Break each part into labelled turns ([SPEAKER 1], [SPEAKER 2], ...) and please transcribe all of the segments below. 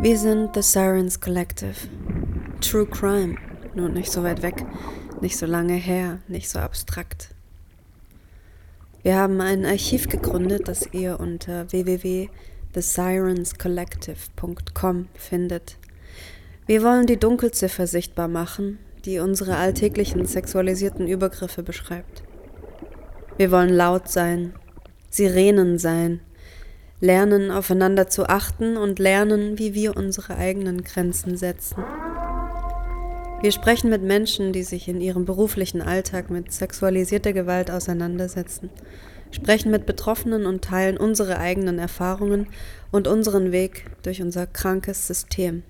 [SPEAKER 1] Wir sind The Sirens Collective. True Crime. Nur nicht so weit weg, nicht so lange her, nicht so abstrakt. Wir haben ein Archiv gegründet, das ihr unter www.thesirenscollective.com findet. Wir wollen die Dunkelziffer sichtbar machen, die unsere alltäglichen sexualisierten Übergriffe beschreibt. Wir wollen laut sein, Sirenen sein, lernen aufeinander zu achten und lernen, wie wir unsere eigenen Grenzen setzen. Wir sprechen mit Menschen, die sich in ihrem beruflichen Alltag mit sexualisierter Gewalt auseinandersetzen, sprechen mit Betroffenen und teilen unsere eigenen Erfahrungen und unseren Weg durch unser krankes System.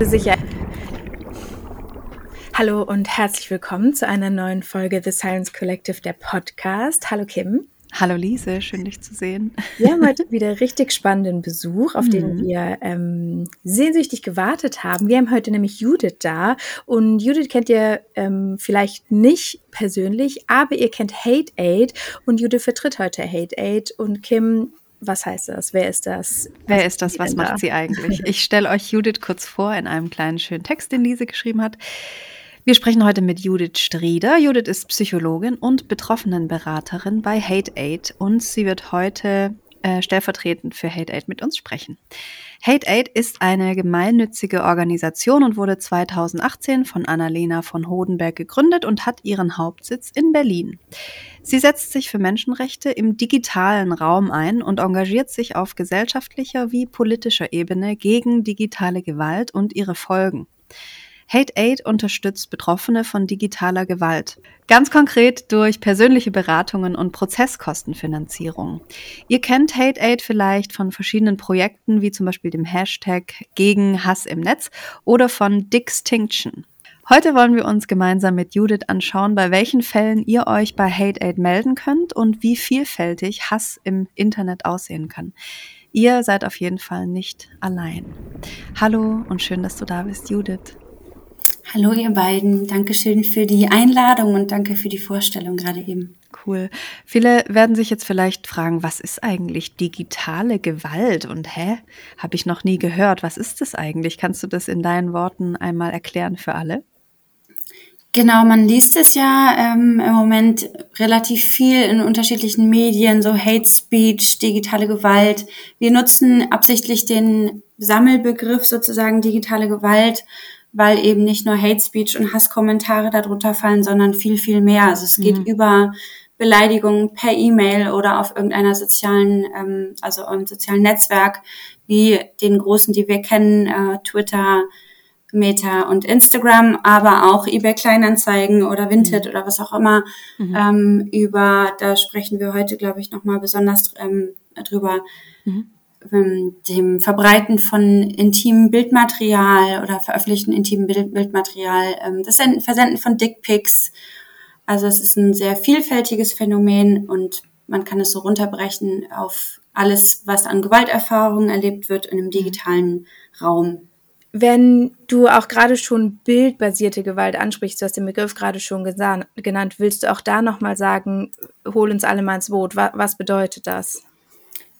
[SPEAKER 2] Sicher. Hallo und herzlich willkommen zu einer neuen Folge The Science Collective, der Podcast. Hallo Kim.
[SPEAKER 1] Hallo Lise, schön dich zu sehen.
[SPEAKER 2] Wir haben heute wieder richtig spannenden Besuch, auf mhm. den wir ähm, sehnsüchtig gewartet haben. Wir haben heute nämlich Judith da und Judith kennt ihr ähm, vielleicht nicht persönlich, aber ihr kennt Hate Aid und Judith vertritt heute Hate Aid und Kim was heißt das? Wer ist das?
[SPEAKER 1] Wer ist das? Was macht da? sie eigentlich? Ich stelle euch Judith kurz vor in einem kleinen schönen Text, den Lise geschrieben hat. Wir sprechen heute mit Judith Strieder. Judith ist Psychologin und Betroffenenberaterin bei Hate Aid und sie wird heute äh, stellvertretend für Hate Aid mit uns sprechen. Hate Aid ist eine gemeinnützige Organisation und wurde 2018 von Annalena von Hodenberg gegründet und hat ihren Hauptsitz in Berlin. Sie setzt sich für Menschenrechte im digitalen Raum ein und engagiert sich auf gesellschaftlicher wie politischer Ebene gegen digitale Gewalt und ihre Folgen. Hate Aid unterstützt Betroffene von digitaler Gewalt. Ganz konkret durch persönliche Beratungen und Prozesskostenfinanzierung. Ihr kennt Hate Aid vielleicht von verschiedenen Projekten wie zum Beispiel dem Hashtag gegen Hass im Netz oder von Dixtinction. Heute wollen wir uns gemeinsam mit Judith anschauen, bei welchen Fällen ihr euch bei Hate Aid melden könnt und wie vielfältig Hass im Internet aussehen kann. Ihr seid auf jeden Fall nicht allein. Hallo und schön, dass du da bist, Judith.
[SPEAKER 3] Hallo ihr beiden, Dankeschön für die Einladung und danke für die Vorstellung gerade eben.
[SPEAKER 1] Cool. Viele werden sich jetzt vielleicht fragen, was ist eigentlich digitale Gewalt? Und hä, habe ich noch nie gehört. Was ist das eigentlich? Kannst du das in deinen Worten einmal erklären für alle?
[SPEAKER 3] Genau, man liest es ja ähm, im Moment relativ viel in unterschiedlichen Medien, so Hate Speech, digitale Gewalt. Wir nutzen absichtlich den Sammelbegriff sozusagen digitale Gewalt, weil eben nicht nur Hate Speech und Hasskommentare darunter fallen, sondern viel, viel mehr. Also es geht mhm. über Beleidigungen per E-Mail oder auf irgendeiner sozialen, ähm, also einem sozialen Netzwerk, wie den großen, die wir kennen, äh, Twitter, Meta und Instagram, aber auch eBay Kleinanzeigen oder Vinted mhm. oder was auch immer. Mhm. Ähm, über, da sprechen wir heute, glaube ich, nochmal besonders ähm, drüber. Mhm ähm, dem Verbreiten von intimem Bildmaterial oder veröffentlichten intimen Bild Bildmaterial, ähm, das Versenden von Dickpics. Also es ist ein sehr vielfältiges Phänomen und man kann es so runterbrechen auf alles, was an Gewalterfahrungen erlebt wird in einem digitalen Raum.
[SPEAKER 2] Wenn du auch gerade schon bildbasierte Gewalt ansprichst, du hast den Begriff gerade schon genannt, willst du auch da nochmal sagen, hol uns alle mal ins Boot. Was bedeutet das?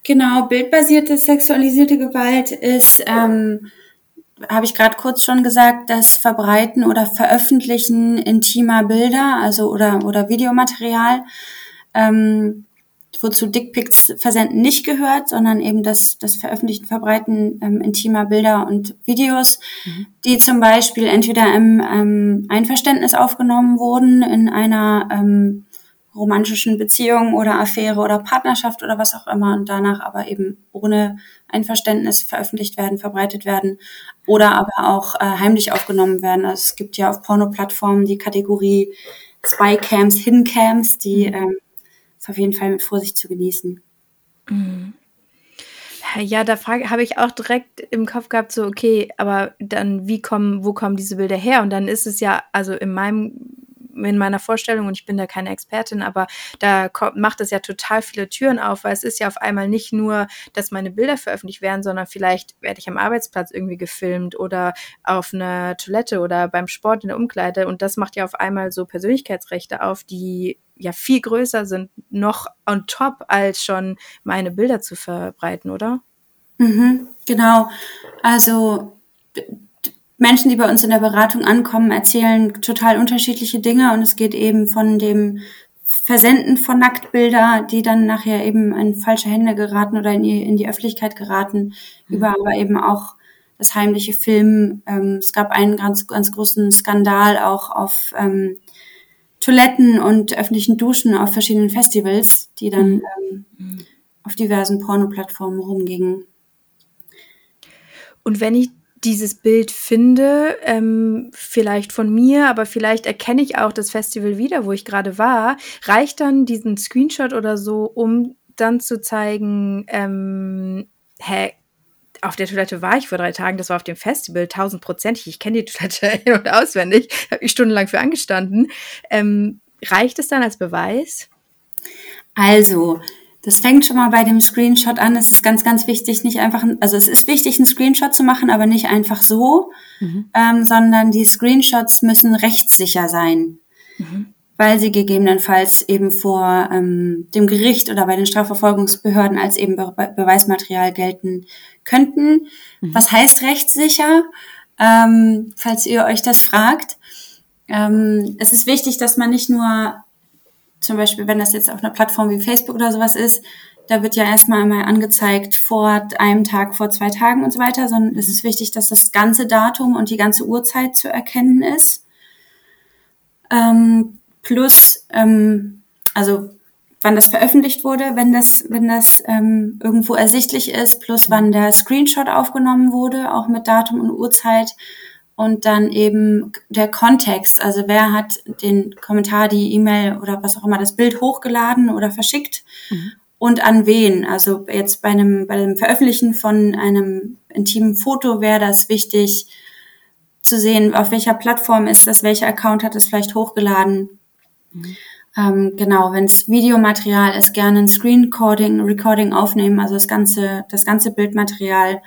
[SPEAKER 3] Genau, bildbasierte sexualisierte Gewalt ist, ähm, habe ich gerade kurz schon gesagt, das Verbreiten oder Veröffentlichen intimer Bilder, also oder oder Videomaterial, ähm, wozu Dickpics versenden nicht gehört, sondern eben das das Veröffentlichen, Verbreiten ähm, intimer Bilder und Videos, mhm. die zum Beispiel entweder im ähm, Einverständnis aufgenommen wurden in einer ähm, romantischen Beziehung oder Affäre oder Partnerschaft oder was auch immer und danach aber eben ohne Einverständnis veröffentlicht werden, verbreitet werden oder aber auch äh, heimlich aufgenommen werden. Also es gibt ja auf Porno-Plattformen die Kategorie Spy-Cams, Hidden-Cams, die mhm. ähm, ist auf jeden Fall mit Vorsicht zu genießen.
[SPEAKER 2] Mhm. Ja, da habe ich auch direkt im Kopf gehabt, so, okay, aber dann, wie kommen, wo kommen diese Bilder her? Und dann ist es ja, also in meinem in meiner Vorstellung, und ich bin da keine Expertin, aber da kommt, macht es ja total viele Türen auf, weil es ist ja auf einmal nicht nur, dass meine Bilder veröffentlicht werden, sondern vielleicht werde ich am Arbeitsplatz irgendwie gefilmt oder auf einer Toilette oder beim Sport in der Umkleide. Und das macht ja auf einmal so Persönlichkeitsrechte auf, die ja viel größer sind noch on top, als schon meine Bilder zu verbreiten, oder?
[SPEAKER 3] Mhm, genau. Also Menschen, die bei uns in der Beratung ankommen, erzählen total unterschiedliche Dinge und es geht eben von dem Versenden von Nacktbilder, die dann nachher eben in falsche Hände geraten oder in die, in die Öffentlichkeit geraten, mhm. über aber eben auch das heimliche Filmen. Ähm, es gab einen ganz, ganz großen Skandal auch auf ähm, Toiletten und öffentlichen Duschen auf verschiedenen Festivals, die dann mhm. ähm, mhm. auf diversen Porno-Plattformen rumgingen.
[SPEAKER 2] Und wenn ich dieses Bild finde, ähm, vielleicht von mir, aber vielleicht erkenne ich auch das Festival wieder, wo ich gerade war, reicht dann diesen Screenshot oder so, um dann zu zeigen, ähm, hä, auf der Toilette war ich vor drei Tagen, das war auf dem Festival, tausendprozentig, ich kenne die Toilette in- und auswendig, habe ich stundenlang für angestanden. Ähm, reicht es dann als Beweis?
[SPEAKER 3] Also, das fängt schon mal bei dem Screenshot an. Es ist ganz, ganz wichtig, nicht einfach, also es ist wichtig, einen Screenshot zu machen, aber nicht einfach so, mhm. ähm, sondern die Screenshots müssen rechtssicher sein, mhm. weil sie gegebenenfalls eben vor ähm, dem Gericht oder bei den Strafverfolgungsbehörden als eben Be Beweismaterial gelten könnten. Mhm. Was heißt rechtssicher? Ähm, falls ihr euch das fragt. Ähm, es ist wichtig, dass man nicht nur zum Beispiel, wenn das jetzt auf einer Plattform wie Facebook oder sowas ist, da wird ja erstmal einmal angezeigt vor einem Tag, vor zwei Tagen und so weiter, sondern es ist wichtig, dass das ganze Datum und die ganze Uhrzeit zu erkennen ist. Ähm, plus, ähm, also wann das veröffentlicht wurde, wenn das, wenn das ähm, irgendwo ersichtlich ist, plus wann der Screenshot aufgenommen wurde, auch mit Datum und Uhrzeit und dann eben der Kontext, also wer hat den Kommentar, die E-Mail oder was auch immer, das Bild hochgeladen oder verschickt mhm. und an wen. Also jetzt bei einem, bei dem Veröffentlichen von einem intimen Foto wäre das wichtig zu sehen, auf welcher Plattform ist das, welcher Account hat es vielleicht hochgeladen. Mhm. Ähm, genau, wenn es Videomaterial ist, gerne ein Screen Recording, Recording aufnehmen, also das ganze, das ganze Bildmaterial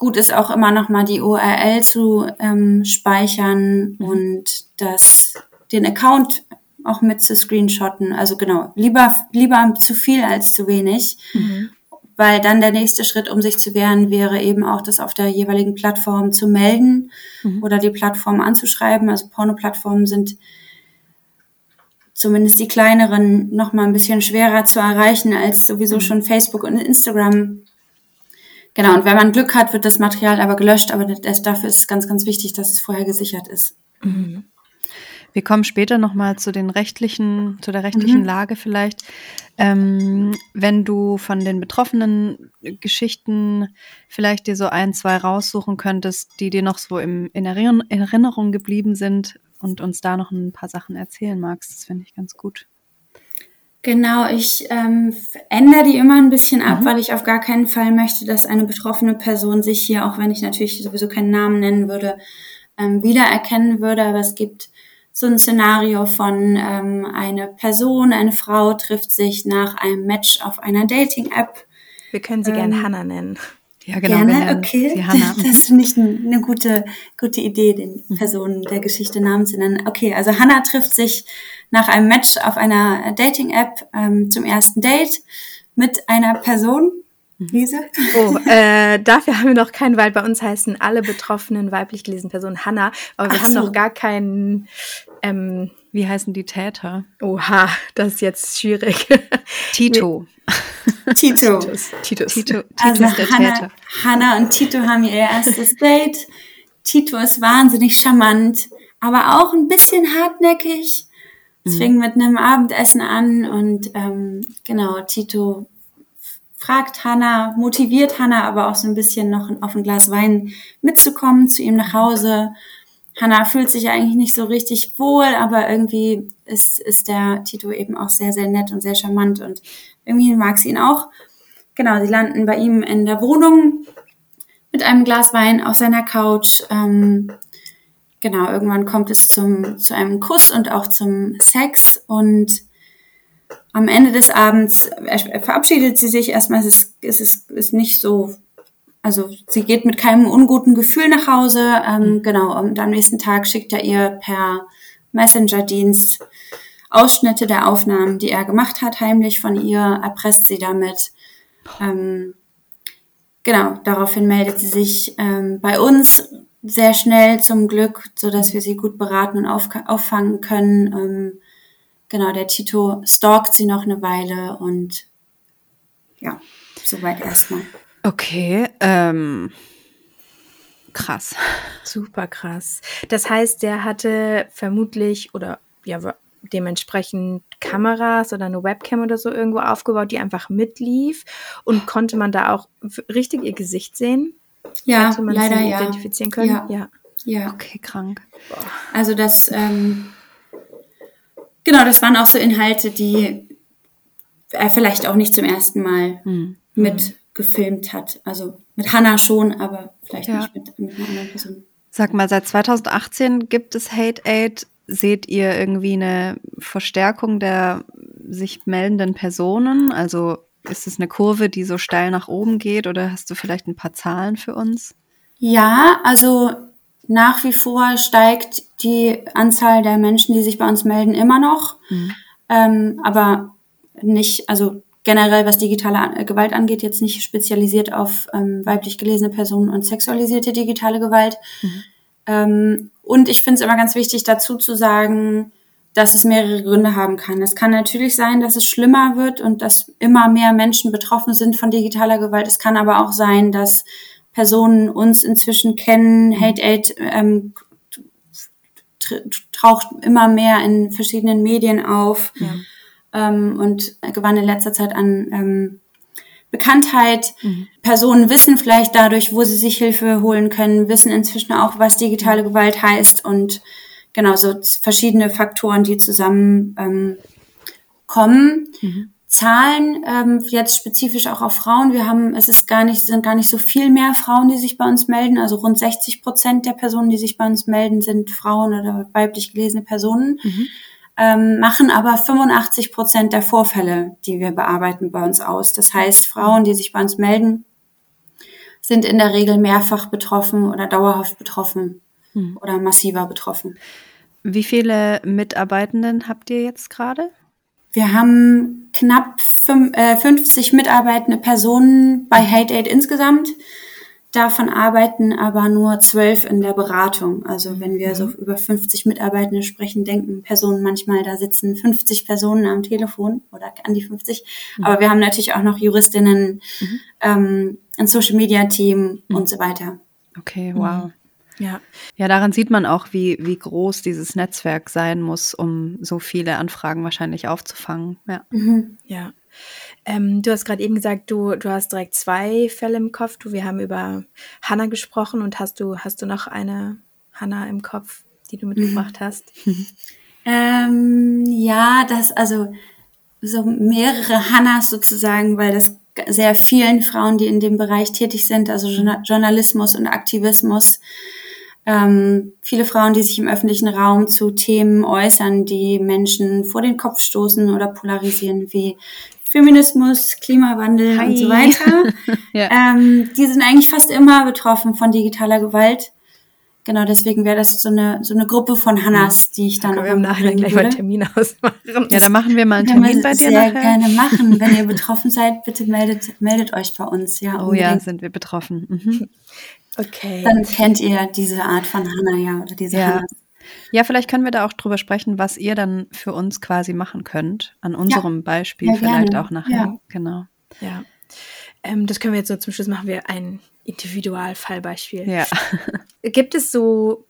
[SPEAKER 3] gut ist auch immer noch mal die URL zu ähm, speichern mhm. und das, den Account auch mit zu screenshotten. Also genau, lieber, lieber zu viel als zu wenig. Mhm. Weil dann der nächste Schritt, um sich zu wehren, wäre eben auch, das auf der jeweiligen Plattform zu melden mhm. oder die Plattform anzuschreiben. Also Porno-Plattformen sind zumindest die kleineren noch mal ein bisschen schwerer zu erreichen als sowieso mhm. schon Facebook und Instagram Genau, und wenn man Glück hat, wird das Material aber gelöscht, aber das, dafür ist es ganz, ganz wichtig, dass es vorher gesichert ist.
[SPEAKER 1] Mhm. Wir kommen später nochmal zu den rechtlichen, zu der rechtlichen mhm. Lage vielleicht. Ähm, wenn du von den betroffenen Geschichten vielleicht dir so ein, zwei raussuchen könntest, die dir noch so im, in Erinnerung geblieben sind und uns da noch ein paar Sachen erzählen magst, das finde ich ganz gut.
[SPEAKER 3] Genau, ich ähm, ändere die immer ein bisschen ab, mhm. weil ich auf gar keinen Fall möchte, dass eine betroffene Person sich hier, auch wenn ich natürlich sowieso keinen Namen nennen würde, ähm, wiedererkennen würde. Aber es gibt so ein Szenario von ähm, eine Person, eine Frau trifft sich nach einem Match auf einer Dating-App.
[SPEAKER 2] Wir können sie ähm, gerne Hannah nennen.
[SPEAKER 3] Ja, genau. Gerne, okay. Das finde ich eine gute, gute Idee, den mhm. Personen der Geschichte Namen zu nennen. Okay, also Hannah trifft sich nach einem Match auf einer Dating-App ähm, zum ersten Date mit einer Person. Mhm. Lise?
[SPEAKER 2] Oh, äh, dafür haben wir noch keinen, weil bei uns heißen alle betroffenen weiblich gelesenen Personen Hannah, aber wir Ach haben so. noch gar keinen. Ähm,
[SPEAKER 1] Wie heißen die Täter?
[SPEAKER 2] Oha, das ist jetzt schwierig.
[SPEAKER 1] Tito.
[SPEAKER 3] Tito.
[SPEAKER 1] Titus. Titus.
[SPEAKER 3] Tito, Tito also ist der Hannah, Täter. Hannah und Tito haben ihr erstes Date. Tito ist wahnsinnig charmant, aber auch ein bisschen hartnäckig. Es mhm. fing mit einem Abendessen an und ähm, genau, Tito fragt Hannah, motiviert Hannah aber auch so ein bisschen noch auf ein Glas Wein mitzukommen zu ihm nach Hause. Hannah fühlt sich eigentlich nicht so richtig wohl, aber irgendwie ist, ist der Tito eben auch sehr, sehr nett und sehr charmant und irgendwie mag sie ihn auch. Genau, sie landen bei ihm in der Wohnung mit einem Glas Wein auf seiner Couch. Ähm, genau, irgendwann kommt es zum, zu einem Kuss und auch zum Sex und am Ende des Abends verabschiedet sie sich erstmal, es ist, es ist, ist nicht so, also sie geht mit keinem unguten Gefühl nach Hause, ähm, mhm. genau, und am nächsten Tag schickt er ihr per Messenger-Dienst Ausschnitte der Aufnahmen, die er gemacht hat, heimlich von ihr, erpresst sie damit. Ähm, genau, daraufhin meldet sie sich ähm, bei uns sehr schnell zum Glück, so dass wir sie gut beraten und auf, auffangen können. Ähm, genau, der Tito stalkt sie noch eine Weile und ja, soweit erstmal.
[SPEAKER 1] Okay, ähm, krass.
[SPEAKER 2] Super krass. Das heißt, der hatte vermutlich oder ja dementsprechend Kameras oder eine Webcam oder so irgendwo aufgebaut, die einfach mitlief und konnte man da auch richtig ihr Gesicht sehen?
[SPEAKER 3] Ja, leider
[SPEAKER 2] sie
[SPEAKER 3] ja.
[SPEAKER 2] identifizieren können?
[SPEAKER 3] Ja.
[SPEAKER 2] ja.
[SPEAKER 3] Ja.
[SPEAKER 1] Okay, krank.
[SPEAKER 3] Also das, ähm, genau, das waren auch so Inhalte, die er vielleicht auch nicht zum ersten Mal
[SPEAKER 1] Hm.
[SPEAKER 3] mit gefilmt hat. Also mit Hannah schon, aber vielleicht
[SPEAKER 1] Ja.
[SPEAKER 3] nicht mit, mit einer anderen Person.
[SPEAKER 1] Sag mal, seit 2018 gibt es Hate Aid. Seht ihr irgendwie eine Verstärkung der sich meldenden Personen? Also ist es eine Kurve, die so steil nach oben geht oder hast du vielleicht ein paar Zahlen für uns?
[SPEAKER 3] Ja, also nach wie vor steigt die Anzahl der Menschen, die sich bei uns melden, immer noch. Ähm, aber nicht, also generell, was digitale An- Gewalt angeht, jetzt nicht spezialisiert auf ähm, weiblich gelesene Personen und sexualisierte digitale Gewalt. Ähm, und ich finde es immer ganz wichtig, dazu zu sagen, dass es mehrere Gründe haben kann. Es kann natürlich sein, dass es schlimmer wird und dass immer mehr Menschen betroffen sind von digitaler Gewalt. Es kann aber auch sein, dass Personen uns inzwischen kennen. Hate Aid ähm, taucht immer mehr in verschiedenen Medien auf ähm, und gewann in letzter Zeit an ähm, Bekanntheit. Personen wissen vielleicht dadurch, wo sie sich Hilfe holen können, wissen inzwischen auch, was digitale Gewalt heißt und genau so verschiedene Faktoren, die zusammen ähm, kommen. Zahlen ähm, jetzt spezifisch auch auf Frauen. Wir haben, es ist gar nicht, sind gar nicht so viel mehr Frauen, die sich bei uns melden. Also rund 60 Prozent der Personen, die sich bei uns melden, sind Frauen oder weiblich gelesene Personen. Ähm, machen aber 85 Prozent der Vorfälle, die wir bearbeiten, bei uns aus. Das heißt, Frauen, die sich bei uns melden, sind in der Regel mehrfach betroffen oder dauerhaft betroffen oder massiver betroffen.
[SPEAKER 1] Wie viele Mitarbeitenden habt ihr jetzt gerade?
[SPEAKER 3] Wir haben knapp fünf, äh, 50 mitarbeitende Personen bei Hate Aid insgesamt. Davon arbeiten aber nur zwölf in der Beratung. Also wenn wir so über 50 Mitarbeitende sprechen, denken Personen manchmal, da sitzen 50 Personen am Telefon oder an die 50. Aber wir haben natürlich auch noch Juristinnen, ähm, ein Social Media Team und so weiter.
[SPEAKER 1] Okay, wow.
[SPEAKER 2] Ja.
[SPEAKER 1] Ja, daran sieht man auch, wie, wie groß dieses Netzwerk sein muss, um so viele Anfragen wahrscheinlich aufzufangen. Ja.
[SPEAKER 2] Ja. Ähm, du hast gerade eben gesagt, du, du hast direkt zwei Fälle im Kopf. Du, wir haben über Hannah gesprochen und hast du, hast du noch eine Hannah im Kopf, die du mitgebracht hast?
[SPEAKER 3] Ähm, ja, das, also so mehrere Hannas sozusagen, weil das sehr vielen Frauen, die in dem Bereich tätig sind, also Journa- Journalismus und Aktivismus, ähm, viele Frauen, die sich im öffentlichen Raum zu Themen äußern, die Menschen vor den Kopf stoßen oder polarisieren, wie Feminismus, Klimawandel und so
[SPEAKER 1] Hi.
[SPEAKER 3] weiter.
[SPEAKER 1] Ja.
[SPEAKER 3] ähm, die sind eigentlich fast immer betroffen von digitaler Gewalt. Genau, deswegen wäre das so eine, so eine Gruppe von Hannas, die ich dann
[SPEAKER 2] Können
[SPEAKER 3] auch
[SPEAKER 2] wir im Nachhinein gleich mal
[SPEAKER 3] würde.
[SPEAKER 2] einen Termin ausmachen?
[SPEAKER 1] ja, dann machen wir mal einen
[SPEAKER 3] Können
[SPEAKER 1] Termin
[SPEAKER 3] wir
[SPEAKER 1] bei dir
[SPEAKER 3] sehr
[SPEAKER 1] nachher.
[SPEAKER 3] gerne machen. Wenn ihr betroffen seid, bitte meldet, meldet euch bei uns. Ja,
[SPEAKER 1] Oh ja,
[SPEAKER 3] unbedingt.
[SPEAKER 1] sind wir betroffen. Mhm.
[SPEAKER 2] Okay.
[SPEAKER 3] Dann kennt ihr diese Art von Hanna ja oder diese
[SPEAKER 1] Ja.
[SPEAKER 3] Hanna.
[SPEAKER 1] Ja, vielleicht können wir da auch drüber sprechen, was ihr dann für uns quasi machen könnt. An unserem Beispiel
[SPEAKER 3] Ja,
[SPEAKER 1] vielleicht auch nachher.
[SPEAKER 3] Ja.
[SPEAKER 1] Genau.
[SPEAKER 2] Ja. Ähm, das können wir jetzt so zum Schluss machen wir ein Individualfallbeispiel.
[SPEAKER 1] Ja.
[SPEAKER 2] Gibt es so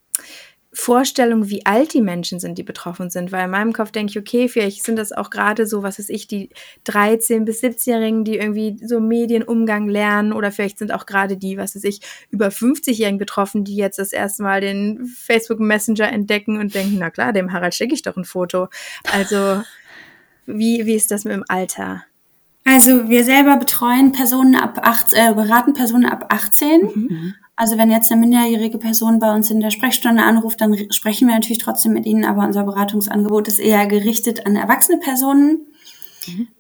[SPEAKER 2] Vorstellungen, wie alt die Menschen sind, die betroffen sind? Weil in meinem Kopf denke ich, okay, vielleicht sind das auch gerade so, was weiß ich, die 13- bis 17-Jährigen, die irgendwie so Medienumgang lernen oder vielleicht sind auch gerade die, was weiß ich, über 50-Jährigen betroffen, die jetzt das erste Mal den Facebook Messenger entdecken und denken, na klar, dem Harald schicke ich doch ein Foto. Also, wie, wie ist das mit dem Alter?
[SPEAKER 3] Also wir selber betreuen Personen ab 18, äh, beraten Personen ab 18. Also wenn jetzt eine minderjährige Person bei uns in der Sprechstunde anruft, dann re- sprechen wir natürlich trotzdem mit ihnen, aber unser Beratungsangebot ist eher gerichtet an erwachsene Personen.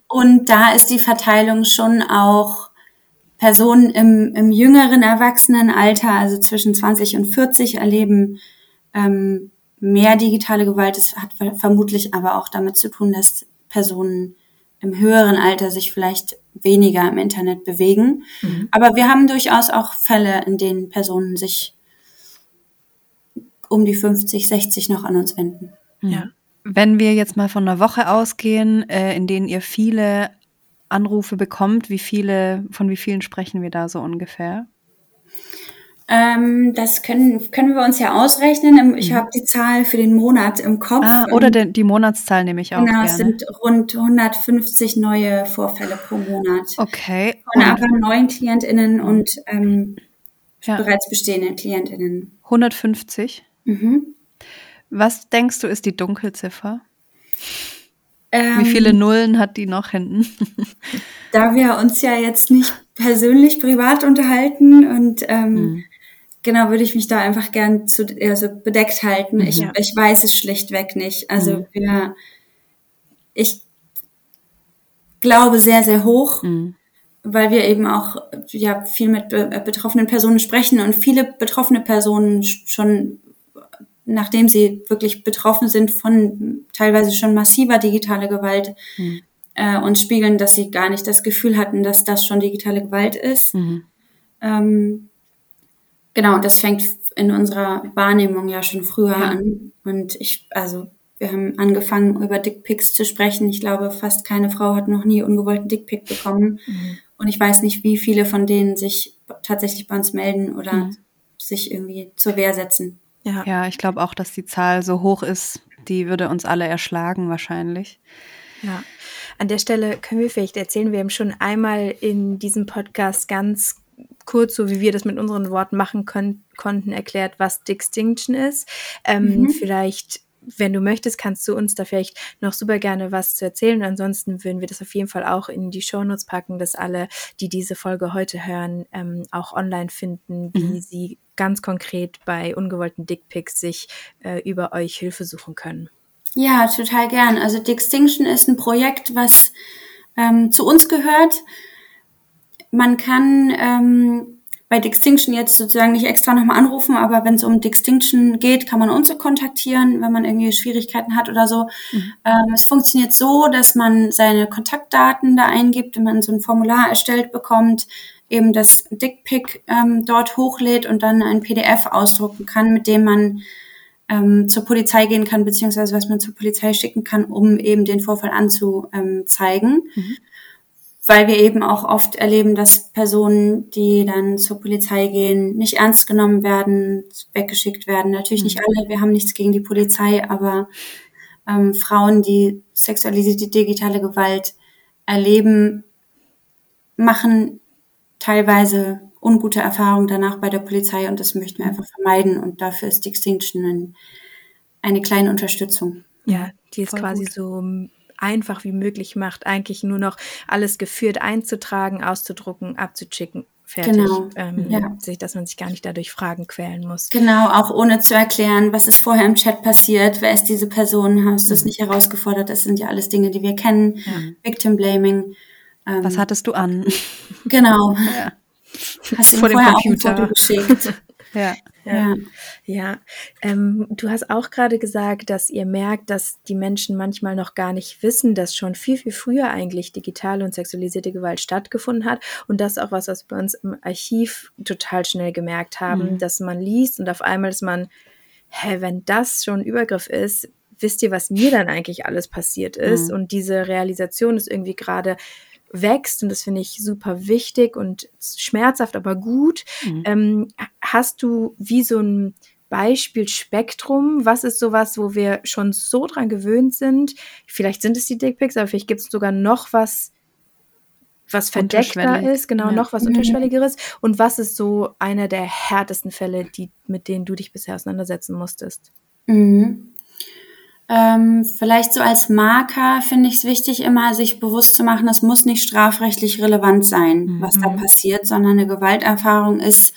[SPEAKER 3] Und da ist die Verteilung schon auch Personen im, im jüngeren Erwachsenenalter, also zwischen 20 und 40, erleben ähm, mehr digitale Gewalt. Es hat vermutlich aber auch damit zu tun, dass Personen im höheren Alter sich vielleicht weniger im Internet bewegen. Mhm. Aber wir haben durchaus auch Fälle, in denen Personen sich um die 50, 60 noch an uns wenden.
[SPEAKER 1] Ja. Wenn wir jetzt mal von einer Woche ausgehen, äh, in denen ihr viele Anrufe bekommt, wie viele, von wie vielen sprechen wir da so ungefähr?
[SPEAKER 3] Ähm, das können, können wir uns ja ausrechnen. Ich mhm. habe die Zahl für den Monat im Kopf.
[SPEAKER 1] Ah, oder de, die Monatszahl nehme ich auch. Genau,
[SPEAKER 3] es sind rund 150 neue Vorfälle pro Monat.
[SPEAKER 1] Okay.
[SPEAKER 3] Von aber neuen KlientInnen und ähm, ja. bereits bestehenden KlientInnen.
[SPEAKER 1] 150? Mhm. Was denkst du, ist die Dunkelziffer? Ähm, Wie viele Nullen hat die noch hinten?
[SPEAKER 3] da wir uns ja jetzt nicht persönlich privat unterhalten und ähm, mhm. Genau würde ich mich da einfach gern zu also bedeckt halten. Mhm. Ich, ich weiß es schlichtweg nicht. Also mhm. wir, ich glaube sehr, sehr hoch, mhm. weil wir eben auch ja viel mit be betroffenen Personen sprechen und viele betroffene Personen schon nachdem sie wirklich betroffen sind von teilweise schon massiver digitaler Gewalt mhm. äh, und spiegeln, dass sie gar nicht das Gefühl hatten, dass das schon digitale Gewalt ist. Mhm. Ähm, genau, das fängt in unserer Wahrnehmung ja schon früher ja. an. Und ich, also wir haben angefangen, über Dickpics zu sprechen. Ich glaube, fast keine Frau hat noch nie ungewollten Dickpic bekommen. Mhm. Und ich weiß nicht, wie viele von denen sich tatsächlich bei uns melden oder mhm. sich irgendwie zur Wehr setzen.
[SPEAKER 1] Ja, ja ich glaube auch, dass die Zahl so hoch ist, die würde uns alle erschlagen wahrscheinlich.
[SPEAKER 2] Ja. An der Stelle können wir vielleicht erzählen, wir haben schon einmal in diesem Podcast ganz kurz, so wie wir das mit unseren Worten machen können, konnten, erklärt, was Distinction ist. Ähm, mhm. Vielleicht wenn du möchtest, kannst du uns da vielleicht noch super gerne was zu erzählen. Und ansonsten würden wir das auf jeden Fall auch in die Shownotes packen, dass alle, die diese Folge heute hören, ähm, auch online finden, wie mhm. sie ganz konkret bei ungewollten Dickpics sich äh, über euch Hilfe suchen können.
[SPEAKER 3] Ja, total gern. Also Distinction ist ein Projekt, was ähm, zu uns gehört. Man kann ähm, bei Distinction jetzt sozusagen nicht extra nochmal anrufen, aber wenn es um Distinction geht, kann man uns kontaktieren, wenn man irgendwie Schwierigkeiten hat oder so. Mhm. Ähm, es funktioniert so, dass man seine Kontaktdaten da eingibt und man so ein Formular erstellt bekommt, eben das Dickpick ähm, dort hochlädt und dann ein PDF ausdrucken kann, mit dem man ähm, zur Polizei gehen kann, beziehungsweise was man zur Polizei schicken kann, um eben den Vorfall anzuzeigen. Mhm weil wir eben auch oft erleben, dass Personen, die dann zur Polizei gehen, nicht ernst genommen werden, weggeschickt werden. Natürlich nicht mhm. alle, wir haben nichts gegen die Polizei, aber ähm, Frauen, die sexualisierte digitale Gewalt erleben, machen teilweise ungute Erfahrungen danach bei der Polizei und das möchten wir einfach vermeiden und dafür ist Extinction eine kleine Unterstützung.
[SPEAKER 2] Ja, die ist Voll quasi gut. so einfach wie möglich macht, eigentlich nur noch alles geführt einzutragen, auszudrucken, abzuschicken. Fertig. Genau. Ähm, ja. sich, dass man sich gar nicht dadurch Fragen quälen muss.
[SPEAKER 3] Genau, auch ohne zu erklären, was ist vorher im Chat passiert, wer ist diese Person, hast du es mhm. nicht herausgefordert, das sind ja alles Dinge, die wir kennen. Ja. Victim Blaming.
[SPEAKER 1] Ähm, was hattest du an?
[SPEAKER 3] Genau. Ja. Hast du Vor vorher auch ein Foto geschickt.
[SPEAKER 2] Ja. Ja, ja. Ähm, du hast auch gerade gesagt, dass ihr merkt, dass die Menschen manchmal noch gar nicht wissen, dass schon viel, viel früher eigentlich digitale und sexualisierte Gewalt stattgefunden hat. Und das ist auch was, was wir uns im Archiv total schnell gemerkt haben, mhm. dass man liest und auf einmal ist man, hä, wenn das schon ein Übergriff ist, wisst ihr, was mir dann eigentlich alles passiert ist? Mhm. Und diese Realisation ist irgendwie gerade wächst und das finde ich super wichtig und schmerzhaft, aber gut. Mhm. Ähm, hast du wie so ein Beispielspektrum? Was ist sowas, wo wir schon so dran gewöhnt sind? Vielleicht sind es die Dickpics, aber vielleicht gibt es sogar noch was, was verdeckter ist, genau, ja. noch was mhm. unterschwelligeres. Und was ist so einer der härtesten Fälle, die, mit denen du dich bisher auseinandersetzen musstest?
[SPEAKER 3] Mhm. Ähm, vielleicht so als Marker finde ich es wichtig, immer sich bewusst zu machen, es muss nicht strafrechtlich relevant sein, mhm. was da passiert, sondern eine Gewalterfahrung ist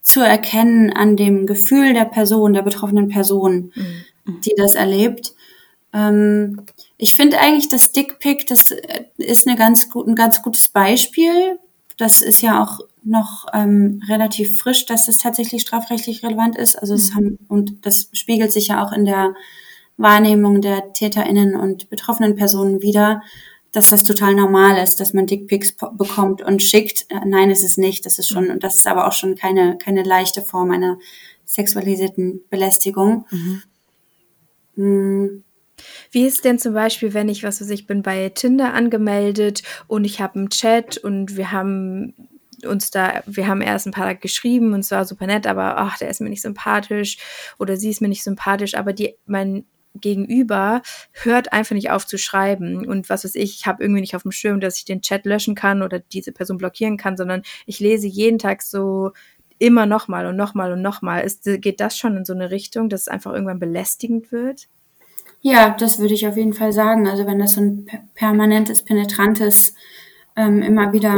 [SPEAKER 3] zu erkennen an dem Gefühl der Person, der betroffenen Person, mhm. die das erlebt. Ähm, ich finde eigentlich das Dickpick, das äh, ist eine ganz gut, ein ganz gutes Beispiel. Das ist ja auch noch ähm, relativ frisch, dass es tatsächlich strafrechtlich relevant ist. Also es haben, und das spiegelt sich ja auch in der Wahrnehmung der TäterInnen und betroffenen Personen wieder, dass das total normal ist, dass man Dickpics bekommt und schickt. Äh, nein, ist es nicht. Das ist schon, und das ist aber auch schon keine, keine leichte Form einer sexualisierten Belästigung. Mhm.
[SPEAKER 2] Hm. Wie ist denn zum Beispiel, wenn ich, was weiß ich, bin bei Tinder angemeldet und ich habe einen Chat und wir haben uns da, wir haben erst ein paar geschrieben und es war super nett, aber ach, der ist mir nicht sympathisch oder sie ist mir nicht sympathisch, aber die, mein Gegenüber hört einfach nicht auf zu schreiben und was weiß ich, ich habe irgendwie nicht auf dem Schirm, dass ich den Chat löschen kann oder diese Person blockieren kann, sondern ich lese jeden Tag so immer nochmal und nochmal und nochmal. Geht das schon in so eine Richtung, dass es einfach irgendwann belästigend wird?
[SPEAKER 3] Ja, das würde ich auf jeden Fall sagen. Also wenn das so ein permanentes, penetrantes, ähm, immer wieder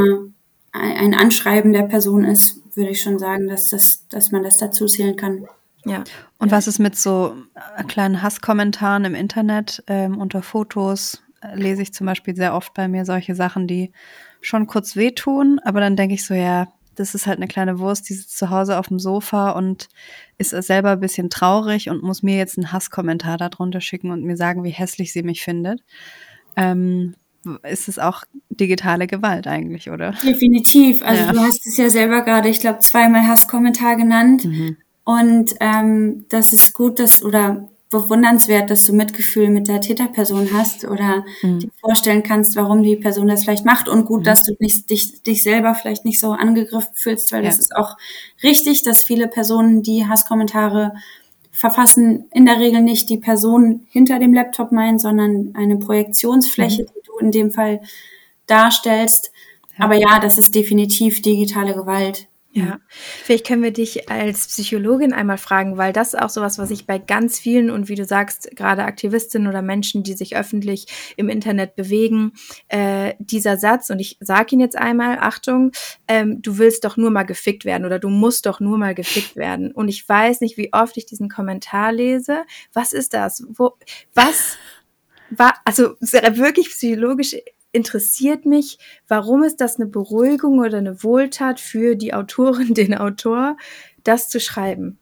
[SPEAKER 3] ein Anschreiben der Person ist, würde ich schon sagen, dass, das, dass man das dazu zählen kann.
[SPEAKER 1] Ja. Und was ist mit so äh, kleinen Hasskommentaren im Internet ähm, unter Fotos? Äh, lese ich zum Beispiel sehr oft bei mir solche Sachen, die schon kurz wehtun, aber dann denke ich so, ja, das ist halt eine kleine Wurst, die sitzt zu Hause auf dem Sofa und ist selber ein bisschen traurig und muss mir jetzt einen Hasskommentar darunter schicken und mir sagen, wie hässlich sie mich findet. Ähm, ist es auch digitale Gewalt eigentlich, oder?
[SPEAKER 3] Definitiv. Also ja. du hast es ja selber gerade, ich glaube, zweimal Hasskommentar genannt. Mhm. Und ähm, das ist gut, dass, oder bewundernswert, dass du Mitgefühl mit der Täterperson hast oder mhm. dir vorstellen kannst, warum die Person das vielleicht macht und gut, mhm. dass du nicht, dich, dich selber vielleicht nicht so angegriffen fühlst, weil ja. das ist auch richtig, dass viele Personen, die Hasskommentare verfassen, in der Regel nicht die Person hinter dem Laptop meinen, sondern eine Projektionsfläche, mhm. die du in dem Fall darstellst. Ja. Aber ja, das ist definitiv digitale Gewalt.
[SPEAKER 2] Ja, vielleicht können wir dich als Psychologin einmal fragen, weil das auch sowas, was ich bei ganz vielen und wie du sagst, gerade Aktivistinnen oder Menschen, die sich öffentlich im Internet bewegen, äh, dieser Satz, und ich sage ihn jetzt einmal, Achtung, ähm, du willst doch nur mal gefickt werden oder du musst doch nur mal gefickt werden. Und ich weiß nicht, wie oft ich diesen Kommentar lese. Was ist das? Wo, was war, also wirklich psychologisch interessiert mich, warum ist das eine Beruhigung oder eine Wohltat für die Autorin, den Autor, das zu schreiben?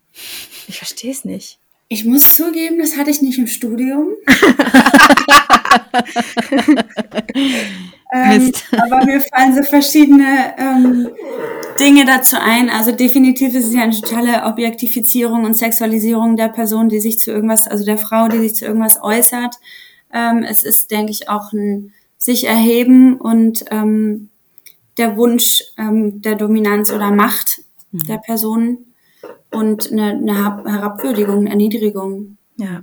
[SPEAKER 2] Ich verstehe es nicht.
[SPEAKER 3] Ich muss zugeben, das hatte ich nicht im Studium. ähm, aber mir fallen so verschiedene ähm, Dinge dazu ein. Also definitiv ist es ja eine totale Objektifizierung und Sexualisierung der Person, die sich zu irgendwas, also der Frau, die sich zu irgendwas äußert. Ähm, es ist, denke ich, auch ein sich erheben und ähm, der Wunsch ähm, der Dominanz oder Macht mhm. der Person und eine, eine Herabwürdigung, Erniedrigung.
[SPEAKER 2] Ja.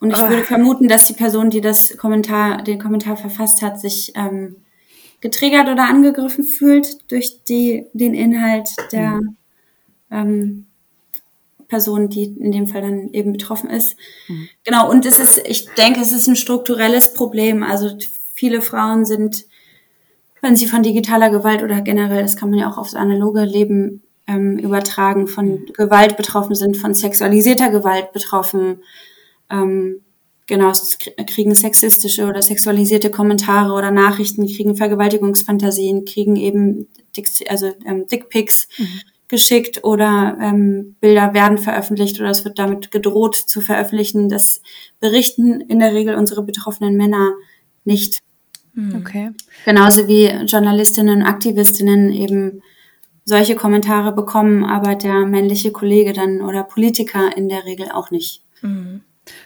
[SPEAKER 3] Und ich oh. würde vermuten, dass die Person, die das Kommentar, den Kommentar verfasst hat, sich ähm, getriggert oder angegriffen fühlt durch die, den Inhalt der mhm. ähm, Person, die in dem Fall dann eben betroffen ist. Mhm. Genau, und es ist, ich denke, es ist ein strukturelles Problem. Also viele Frauen sind, wenn sie von digitaler Gewalt oder generell, das kann man ja auch aufs analoge Leben ähm, übertragen, von Gewalt betroffen sind, von sexualisierter Gewalt betroffen, ähm, genau, kriegen sexistische oder sexualisierte Kommentare oder Nachrichten, kriegen Vergewaltigungsfantasien, kriegen eben Dick, also ähm, Dickpics mhm. geschickt oder ähm, Bilder werden veröffentlicht oder es wird damit gedroht zu veröffentlichen. Das berichten in der Regel unsere betroffenen Männer nicht.
[SPEAKER 1] Hm. Okay.
[SPEAKER 3] Genauso wie Journalistinnen und Aktivistinnen eben solche Kommentare bekommen, aber der männliche Kollege dann oder Politiker in der Regel auch nicht.
[SPEAKER 1] Hm.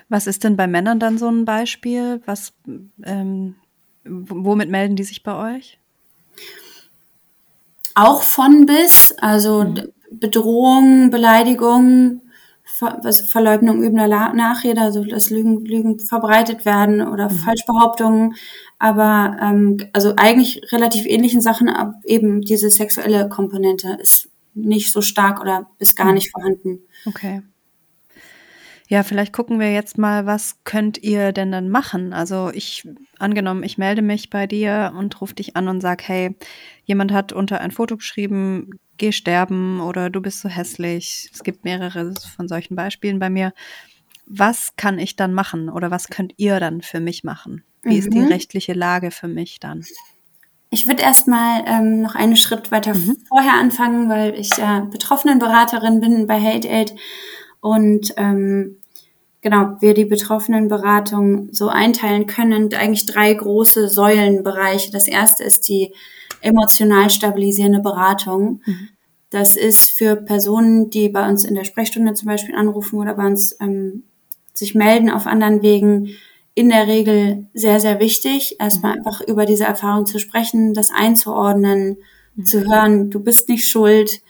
[SPEAKER 1] Was ist denn bei Männern dann so ein Beispiel? Was, ähm, womit melden die sich bei euch?
[SPEAKER 3] Auch von bis, also mhm. Bedrohung, Beleidigung, Ver also Verleugnung übender Nachrede, also dass Lügen, Lügen verbreitet werden oder mhm. Falschbehauptungen, aber ähm, also eigentlich relativ ähnlichen Sachen, aber eben diese sexuelle Komponente ist nicht so stark oder ist gar mhm. nicht vorhanden.
[SPEAKER 1] Okay. Ja, vielleicht gucken wir jetzt mal, was könnt ihr denn dann machen? Also ich, angenommen, ich melde mich bei dir und rufe dich an und sag, hey, jemand hat unter ein Foto geschrieben, geh sterben oder du bist so hässlich. Es gibt mehrere von solchen Beispielen bei mir. Was kann ich dann machen oder was könnt ihr dann für mich machen? Wie mhm. ist die mhm. rechtliche Lage für mich dann?
[SPEAKER 3] Ich würde erstmal ähm, noch einen Schritt weiter mhm. vorher anfangen, weil ich ja Betroffenenberaterin bin bei Hate Aid und ähm, genau, wir die Betroffenenberatung so einteilen können, eigentlich drei große Säulenbereiche. Das erste ist die emotional stabilisierende Beratung. Mhm. Das ist für Personen, die bei uns in der Sprechstunde zum Beispiel anrufen oder bei uns ähm, sich melden auf anderen Wegen, in der Regel sehr, sehr wichtig, erstmal mhm. einfach über diese Erfahrung zu sprechen, das einzuordnen, mhm. zu hören, du bist nicht schuld,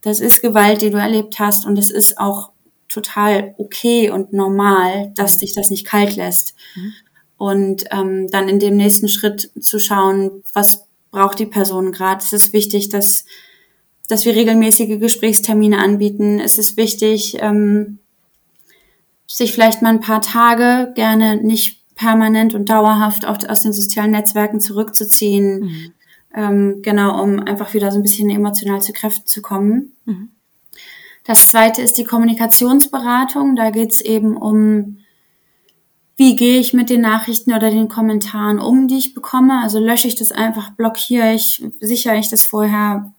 [SPEAKER 3] das ist Gewalt, die du erlebt hast und es ist auch total okay und normal, dass dich das nicht kalt lässt. Mhm. Und ähm, dann in dem nächsten Schritt zu schauen, was braucht die Person gerade. Es ist wichtig, dass, dass wir regelmäßige Gesprächstermine anbieten. Es ist wichtig, ähm, sich vielleicht mal ein paar Tage gerne nicht permanent und dauerhaft auf, aus den sozialen Netzwerken zurückzuziehen. Mhm. Ähm, genau, um einfach wieder so ein bisschen emotional zu Kräften zu kommen. Mhm. Das zweite ist die Kommunikationsberatung. Da geht es eben um, wie gehe ich mit den Nachrichten oder den Kommentaren um, die ich bekomme. Also lösche ich das einfach, blockiere ich, sichere ich das vorher,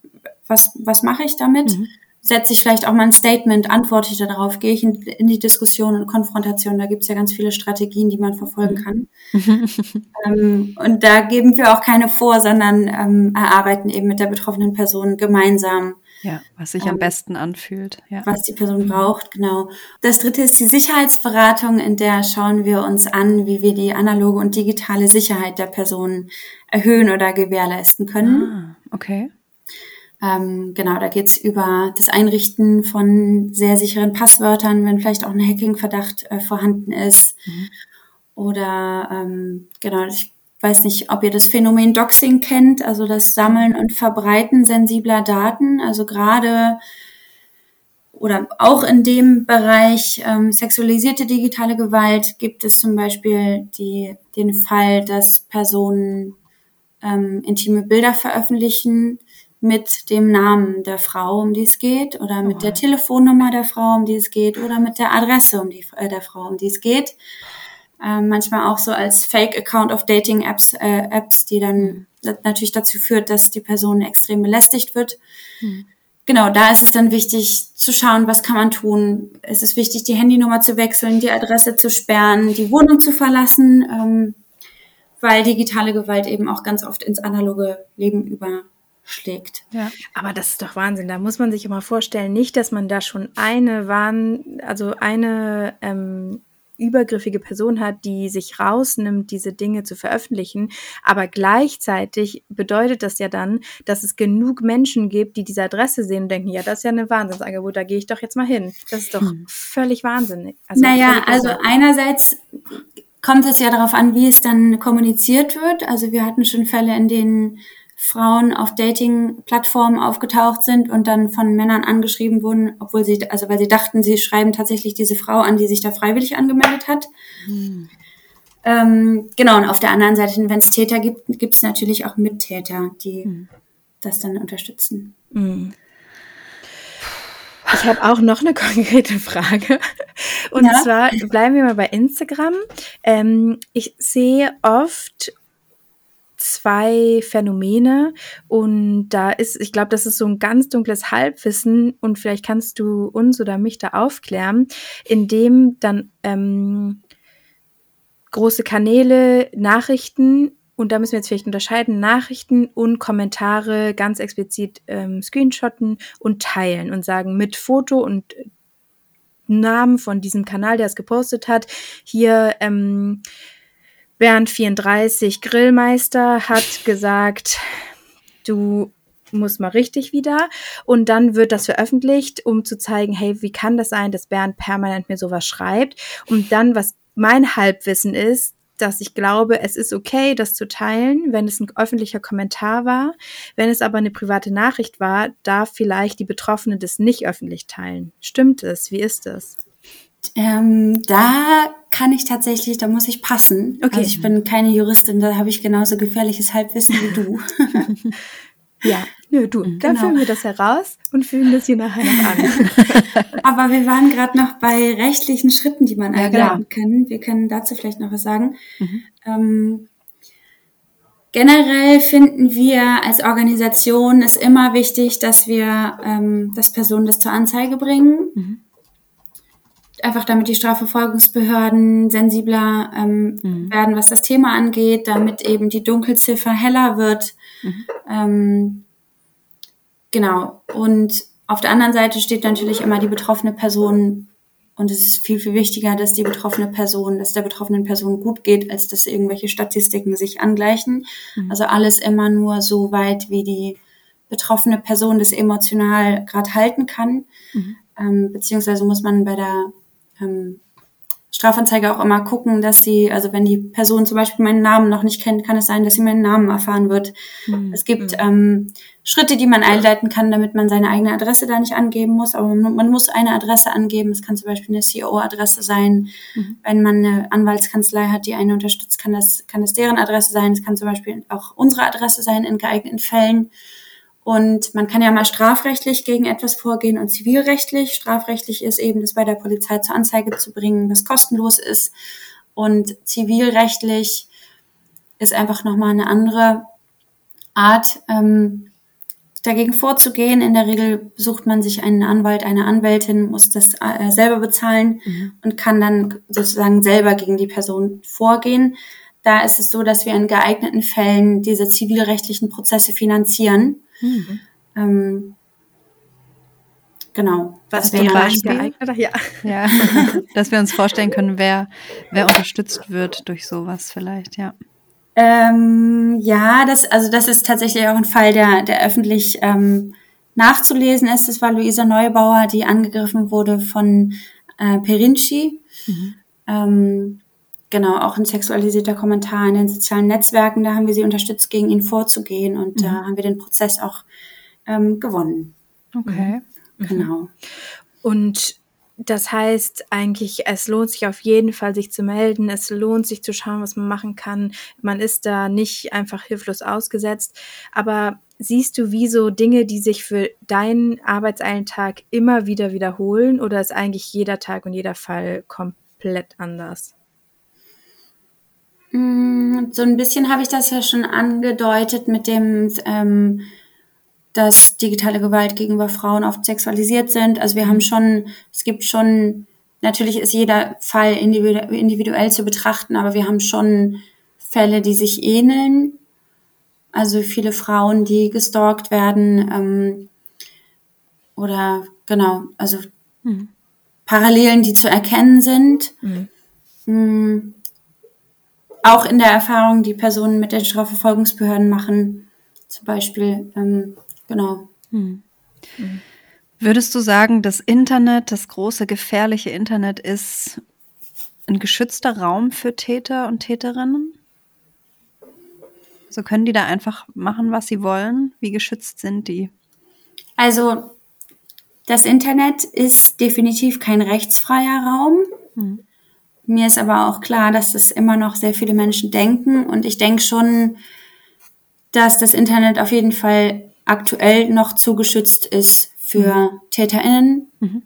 [SPEAKER 3] was, was mache ich damit? Mhm. Setze ich vielleicht auch mal ein Statement, antworte ich darauf, gehe ich in, in die Diskussion und Konfrontation. Da gibt es ja ganz viele Strategien, die man verfolgen kann. ähm, und da geben wir auch keine vor, sondern ähm, erarbeiten eben mit der betroffenen Person gemeinsam
[SPEAKER 1] ja, was sich ähm, am besten anfühlt. Ja.
[SPEAKER 3] Was die Person braucht, genau. Das dritte ist die Sicherheitsberatung, in der schauen wir uns an, wie wir die analoge und digitale Sicherheit der Person erhöhen oder gewährleisten können.
[SPEAKER 1] Ah, okay.
[SPEAKER 3] Ähm, genau, da geht's über das Einrichten von sehr sicheren Passwörtern, wenn vielleicht auch ein Hacking-Verdacht äh, vorhanden ist. Mhm. Oder ähm, genau, ich weiß nicht, ob ihr das Phänomen Doxing kennt, also das Sammeln und Verbreiten sensibler Daten. Also gerade oder auch in dem Bereich ähm, sexualisierte digitale Gewalt gibt es zum Beispiel die, den Fall, dass Personen ähm, intime Bilder veröffentlichen mit dem Namen der Frau, um die es geht, oder mit der Telefonnummer der Frau, um die es geht, oder mit der Adresse um die, äh, der Frau, um die es geht ähm, manchmal auch so als Fake-Account of Dating-Apps, äh, Apps, die dann mhm. natürlich dazu führt, dass die Person extrem belästigt wird. Mhm. Genau, da ist es dann wichtig zu schauen, was kann man tun. Es ist wichtig, die Handynummer zu wechseln, die Adresse zu sperren, die Wohnung zu verlassen, ähm, weil digitale Gewalt eben auch ganz oft ins analoge Leben überschlägt.
[SPEAKER 2] Ja, aber das ist doch Wahnsinn. Da muss man sich immer vorstellen, nicht, dass man da schon eine Wahn, also eine ähm, übergriffige Person hat, die sich rausnimmt, diese Dinge zu veröffentlichen. Aber gleichzeitig bedeutet das ja dann, dass es genug Menschen gibt, die diese Adresse sehen und denken, ja, das ist ja eine Wahnsinnsangebot, da gehe ich doch jetzt mal hin. Das ist doch hm. völlig wahnsinnig.
[SPEAKER 3] Also naja, also einerseits kommt es ja darauf an, wie es dann kommuniziert wird. Also wir hatten schon Fälle, in denen Frauen auf Dating-Plattformen aufgetaucht sind und dann von Männern angeschrieben wurden, obwohl sie, also weil sie dachten, sie schreiben tatsächlich diese Frau an, die sich da freiwillig angemeldet hat. Hm. Ähm, genau, und auf der anderen Seite, wenn es Täter gibt, gibt es natürlich auch Mittäter, die hm. das dann unterstützen. Hm.
[SPEAKER 2] Ich habe auch noch eine konkrete Frage. Und ja? zwar bleiben wir mal bei Instagram. Ähm, ich sehe oft zwei Phänomene und da ist, ich glaube, das ist so ein ganz dunkles Halbwissen und vielleicht kannst du uns oder mich da aufklären, indem dann ähm, große Kanäle, Nachrichten und da müssen wir jetzt vielleicht unterscheiden, Nachrichten und Kommentare ganz explizit ähm, screenshotten und teilen und sagen mit Foto und Namen von diesem Kanal, der es gepostet hat, hier ähm, Bernd 34 Grillmeister hat gesagt, du musst mal richtig wieder. Und dann wird das veröffentlicht, um zu zeigen, hey, wie kann das sein, dass Bernd permanent mir sowas schreibt? Und dann, was mein Halbwissen ist, dass ich glaube, es ist okay, das zu teilen, wenn es ein öffentlicher Kommentar war. Wenn es aber eine private Nachricht war, darf vielleicht die Betroffene das nicht öffentlich teilen. Stimmt es? Wie ist das?
[SPEAKER 3] Ähm, da kann ich tatsächlich, da muss ich passen. Okay. Also ich bin keine Juristin, da habe ich genauso gefährliches Halbwissen wie du.
[SPEAKER 2] ja, nö, du, dann genau. führen wir das heraus und fühlen das hier nachher noch an.
[SPEAKER 3] Aber wir waren gerade noch bei rechtlichen Schritten, die man ja, einleiten kann. Wir können dazu vielleicht noch was sagen. Mhm. Ähm, Generell finden wir als Organisation es immer wichtig, dass wir, ähm, dass Personen das zur Anzeige bringen. Mhm. Einfach damit die Strafverfolgungsbehörden sensibler ähm, mhm. werden, was das Thema angeht, damit eben die Dunkelziffer heller wird. Mhm. Ähm, genau. Und auf der anderen Seite steht natürlich immer die betroffene Person und es ist viel, viel wichtiger, dass die betroffene Person, dass der betroffenen Person gut geht, als dass irgendwelche Statistiken sich angleichen. Mhm. Also alles immer nur so weit, wie die betroffene Person das emotional gerade halten kann. Mhm. Ähm, beziehungsweise muss man bei der ähm, Strafanzeige auch immer gucken, dass sie, also wenn die Person zum Beispiel meinen Namen noch nicht kennt, kann es sein, dass sie meinen Namen erfahren wird. Mhm. Es gibt mhm. ähm, Schritte, die man einleiten kann, damit man seine eigene Adresse da nicht angeben muss, aber man, man muss eine Adresse angeben. Es kann zum Beispiel eine CO-Adresse sein. Mhm. Wenn man eine Anwaltskanzlei hat, die einen unterstützt, kann das, kann das deren Adresse sein. Es kann zum Beispiel auch unsere Adresse sein in geeigneten Fällen. Und man kann ja mal strafrechtlich gegen etwas vorgehen und zivilrechtlich. Strafrechtlich ist eben, das bei der Polizei zur Anzeige zu bringen, was kostenlos ist. Und zivilrechtlich ist einfach nochmal eine andere Art, ähm, dagegen vorzugehen. In der Regel sucht man sich einen Anwalt, eine Anwältin, muss das äh, selber bezahlen mhm. und kann dann sozusagen selber gegen die Person vorgehen. Da ist es so, dass wir in geeigneten Fällen diese zivilrechtlichen Prozesse finanzieren. Mhm. Ähm, genau.
[SPEAKER 1] Was wäre Beispiel? Ja. ja. dass wir uns vorstellen können, wer, wer unterstützt wird durch sowas vielleicht, ja.
[SPEAKER 3] Ähm, ja, das, also das ist tatsächlich auch ein Fall, der, der öffentlich ähm, nachzulesen ist. Das war Luisa Neubauer, die angegriffen wurde von äh, Perinci. Mhm. Ähm, genau, auch ein sexualisierter Kommentar in den sozialen Netzwerken. Da haben wir sie unterstützt, gegen ihn vorzugehen und da mhm. haben wir den Prozess auch ähm, gewonnen.
[SPEAKER 1] Okay.
[SPEAKER 3] Mhm. Genau.
[SPEAKER 2] Und das heißt eigentlich, es lohnt sich auf jeden Fall, sich zu melden. Es lohnt sich zu schauen, was man machen kann. Man ist da nicht einfach hilflos ausgesetzt. Aber siehst du, wie so Dinge, die sich für deinen Arbeitsalltag immer wieder wiederholen? Oder ist eigentlich jeder Tag und jeder Fall komplett anders?
[SPEAKER 3] Mm, so ein bisschen habe ich das ja schon angedeutet mit dem, ähm, dass digitale Gewalt gegenüber Frauen oft sexualisiert sind. Also wir haben schon, es gibt schon, natürlich ist jeder Fall individuell zu betrachten, aber wir haben schon Fälle, die sich ähneln. Also viele Frauen, die gestalkt werden ähm, oder genau, also mhm. Parallelen, die zu erkennen sind. Mhm. Mhm auch in der Erfahrung, die Personen mit den Strafverfolgungsbehörden machen, zum Beispiel, ähm, genau. Hm.
[SPEAKER 1] Würdest du sagen, das Internet, das große gefährliche Internet ist ein geschützter Raum für Täter und Täterinnen? So können die da einfach machen, was sie wollen? Wie geschützt sind die?
[SPEAKER 3] Also das Internet ist definitiv kein rechtsfreier Raum. Hm. Mir ist aber auch klar, dass das immer noch sehr viele Menschen denken und ich denke schon, dass das Internet auf jeden Fall aktuell noch zugeschützt ist für mhm. TäterInnen. Mhm.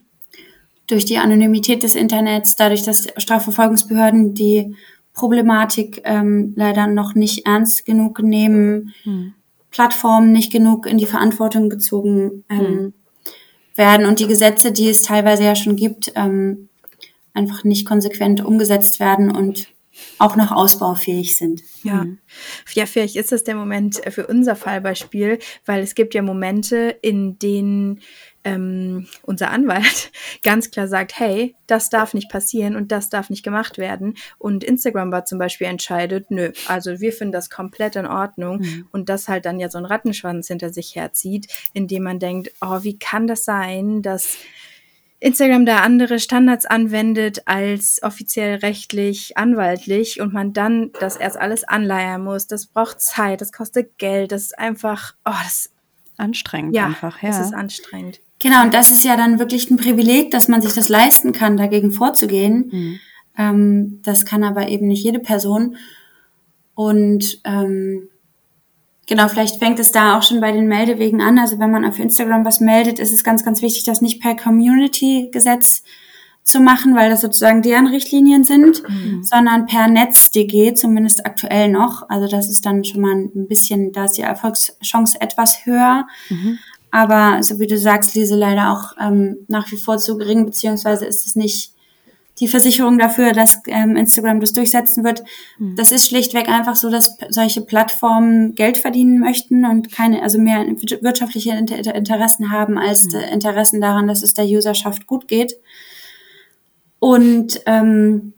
[SPEAKER 3] Durch die Anonymität des Internets, dadurch, dass Strafverfolgungsbehörden die Problematik ähm, leider noch nicht ernst genug nehmen, mhm. Plattformen nicht genug in die Verantwortung gezogen ähm, mhm. werden und die Gesetze, die es teilweise ja schon gibt, ähm, einfach nicht konsequent umgesetzt werden und auch noch ausbaufähig sind.
[SPEAKER 2] Ja. Mhm. ja, vielleicht ist das der Moment für unser Fallbeispiel, weil es gibt ja Momente, in denen ähm, unser Anwalt ganz klar sagt, hey, das darf nicht passieren und das darf nicht gemacht werden. Und Instagram war zum Beispiel entscheidet, nö, also wir finden das komplett in Ordnung mhm. und das halt dann ja so ein Rattenschwanz hinter sich herzieht, indem man denkt, oh, wie kann das sein, dass Instagram da andere Standards anwendet als offiziell rechtlich, anwaltlich und man dann das erst alles anleiern muss. Das braucht Zeit, das kostet Geld, das ist einfach, oh, das ist
[SPEAKER 1] anstrengend ja, einfach. Ja,
[SPEAKER 2] das ist anstrengend.
[SPEAKER 3] Genau, und das ist ja dann wirklich ein Privileg, dass man sich das leisten kann, dagegen vorzugehen. Mhm. Ähm, das kann aber eben nicht jede Person. Und ähm, Genau, vielleicht fängt es da auch schon bei den Meldewegen an. Also wenn man auf Instagram was meldet, ist es ganz, ganz wichtig, das nicht per Community-Gesetz zu machen, weil das sozusagen deren Richtlinien sind, mhm. sondern per NetzDG, zumindest aktuell noch. Also das ist dann schon mal ein bisschen, da ist die Erfolgschance etwas höher. Mhm. Aber so wie du sagst, Lise, leider auch ähm, nach wie vor zu gering, beziehungsweise ist es nicht die Versicherung dafür, dass ähm, Instagram das durchsetzen wird. Mhm. Das ist schlichtweg einfach so, dass solche Plattformen Geld verdienen möchten und keine, also mehr wirtschaftliche Interessen haben als mhm. Interessen daran, dass es der Userschaft gut geht. Und ähm,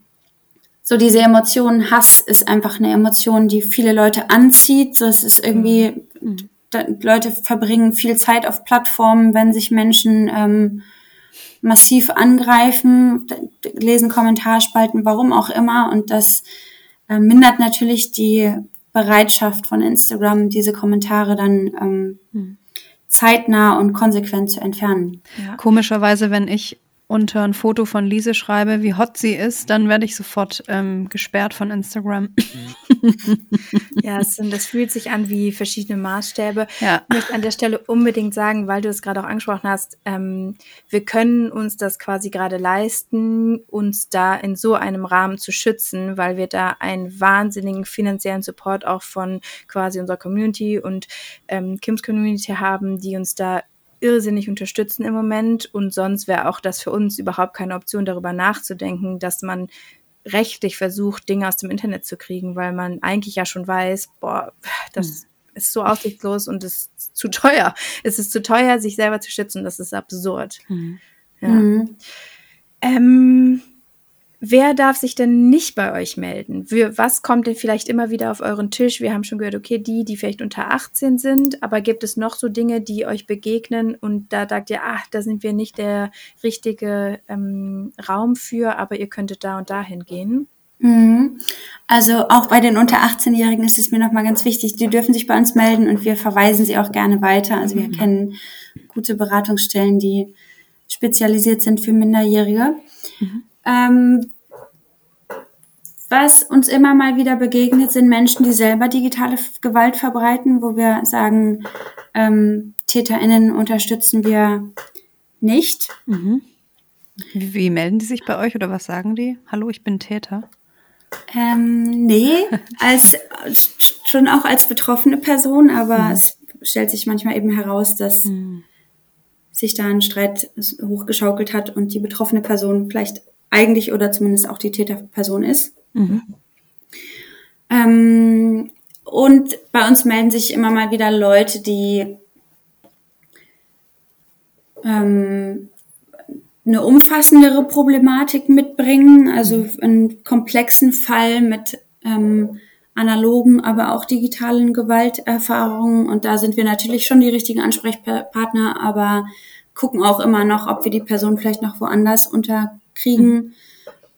[SPEAKER 3] so diese Emotion Hass ist einfach eine Emotion, die viele Leute anzieht. So, es ist irgendwie, mhm. Leute verbringen viel Zeit auf Plattformen, wenn sich Menschen ähm, massiv angreifen, lesen Kommentarspalten, warum auch immer. Und das äh, mindert natürlich die Bereitschaft von Instagram, diese Kommentare dann ähm, hm. zeitnah und konsequent zu entfernen.
[SPEAKER 1] Ja. Komischerweise, wenn ich unter ein Foto von Lise schreibe, wie hot sie ist, dann werde ich sofort ähm, gesperrt von Instagram.
[SPEAKER 2] ja, es sind, das fühlt sich an wie verschiedene Maßstäbe. Ja. Ich möchte an der Stelle unbedingt sagen, weil du es gerade auch angesprochen hast, ähm, wir können uns das quasi gerade leisten, uns da in so einem Rahmen zu schützen, weil wir da einen wahnsinnigen finanziellen Support auch von quasi unserer Community und ähm, Kims Community haben, die uns da irrsinnig unterstützen im Moment und sonst wäre auch das für uns überhaupt keine Option, darüber nachzudenken, dass man rechtlich versucht, Dinge aus dem Internet zu kriegen, weil man eigentlich ja schon weiß, boah, das mhm. ist so aussichtslos und es ist zu teuer. Es ist zu teuer, sich selber zu schützen, das ist absurd. Mhm. Ja. Mhm. Ähm, Wer darf sich denn nicht bei euch melden? Für was kommt denn vielleicht immer wieder auf euren Tisch? Wir haben schon gehört, okay, die, die vielleicht unter 18 sind, aber gibt es noch so Dinge, die euch begegnen und da sagt ihr, ach, da sind wir nicht der richtige ähm, Raum für, aber ihr könntet da und dahin gehen?
[SPEAKER 3] Mhm. Also auch bei den unter 18-Jährigen ist es mir nochmal ganz wichtig, die dürfen sich bei uns melden und wir verweisen sie auch gerne weiter. Also wir mhm. kennen gute Beratungsstellen, die spezialisiert sind für Minderjährige. Mhm. Ähm, was uns immer mal wieder begegnet, sind Menschen, die selber digitale Gewalt verbreiten, wo wir sagen, ähm, TäterInnen unterstützen wir nicht.
[SPEAKER 1] Mhm. Wie, wie, melden die sich bei euch oder was sagen die? Hallo, ich bin Täter.
[SPEAKER 3] Ähm, nee, als schon auch als betroffene Person, aber mhm. es stellt sich manchmal eben heraus, dass mhm. sich da ein Streit hochgeschaukelt hat und die betroffene Person vielleicht eigentlich oder zumindest auch die Täterperson ist. Mhm. Ähm, und bei uns melden sich immer mal wieder Leute, die ähm, eine umfassendere Problematik mitbringen, also einen komplexen Fall mit ähm, analogen, aber auch digitalen Gewalterfahrungen. Und da sind wir natürlich schon die richtigen Ansprechpartner, aber gucken auch immer noch, ob wir die Person vielleicht noch woanders unterkriegen. Mhm.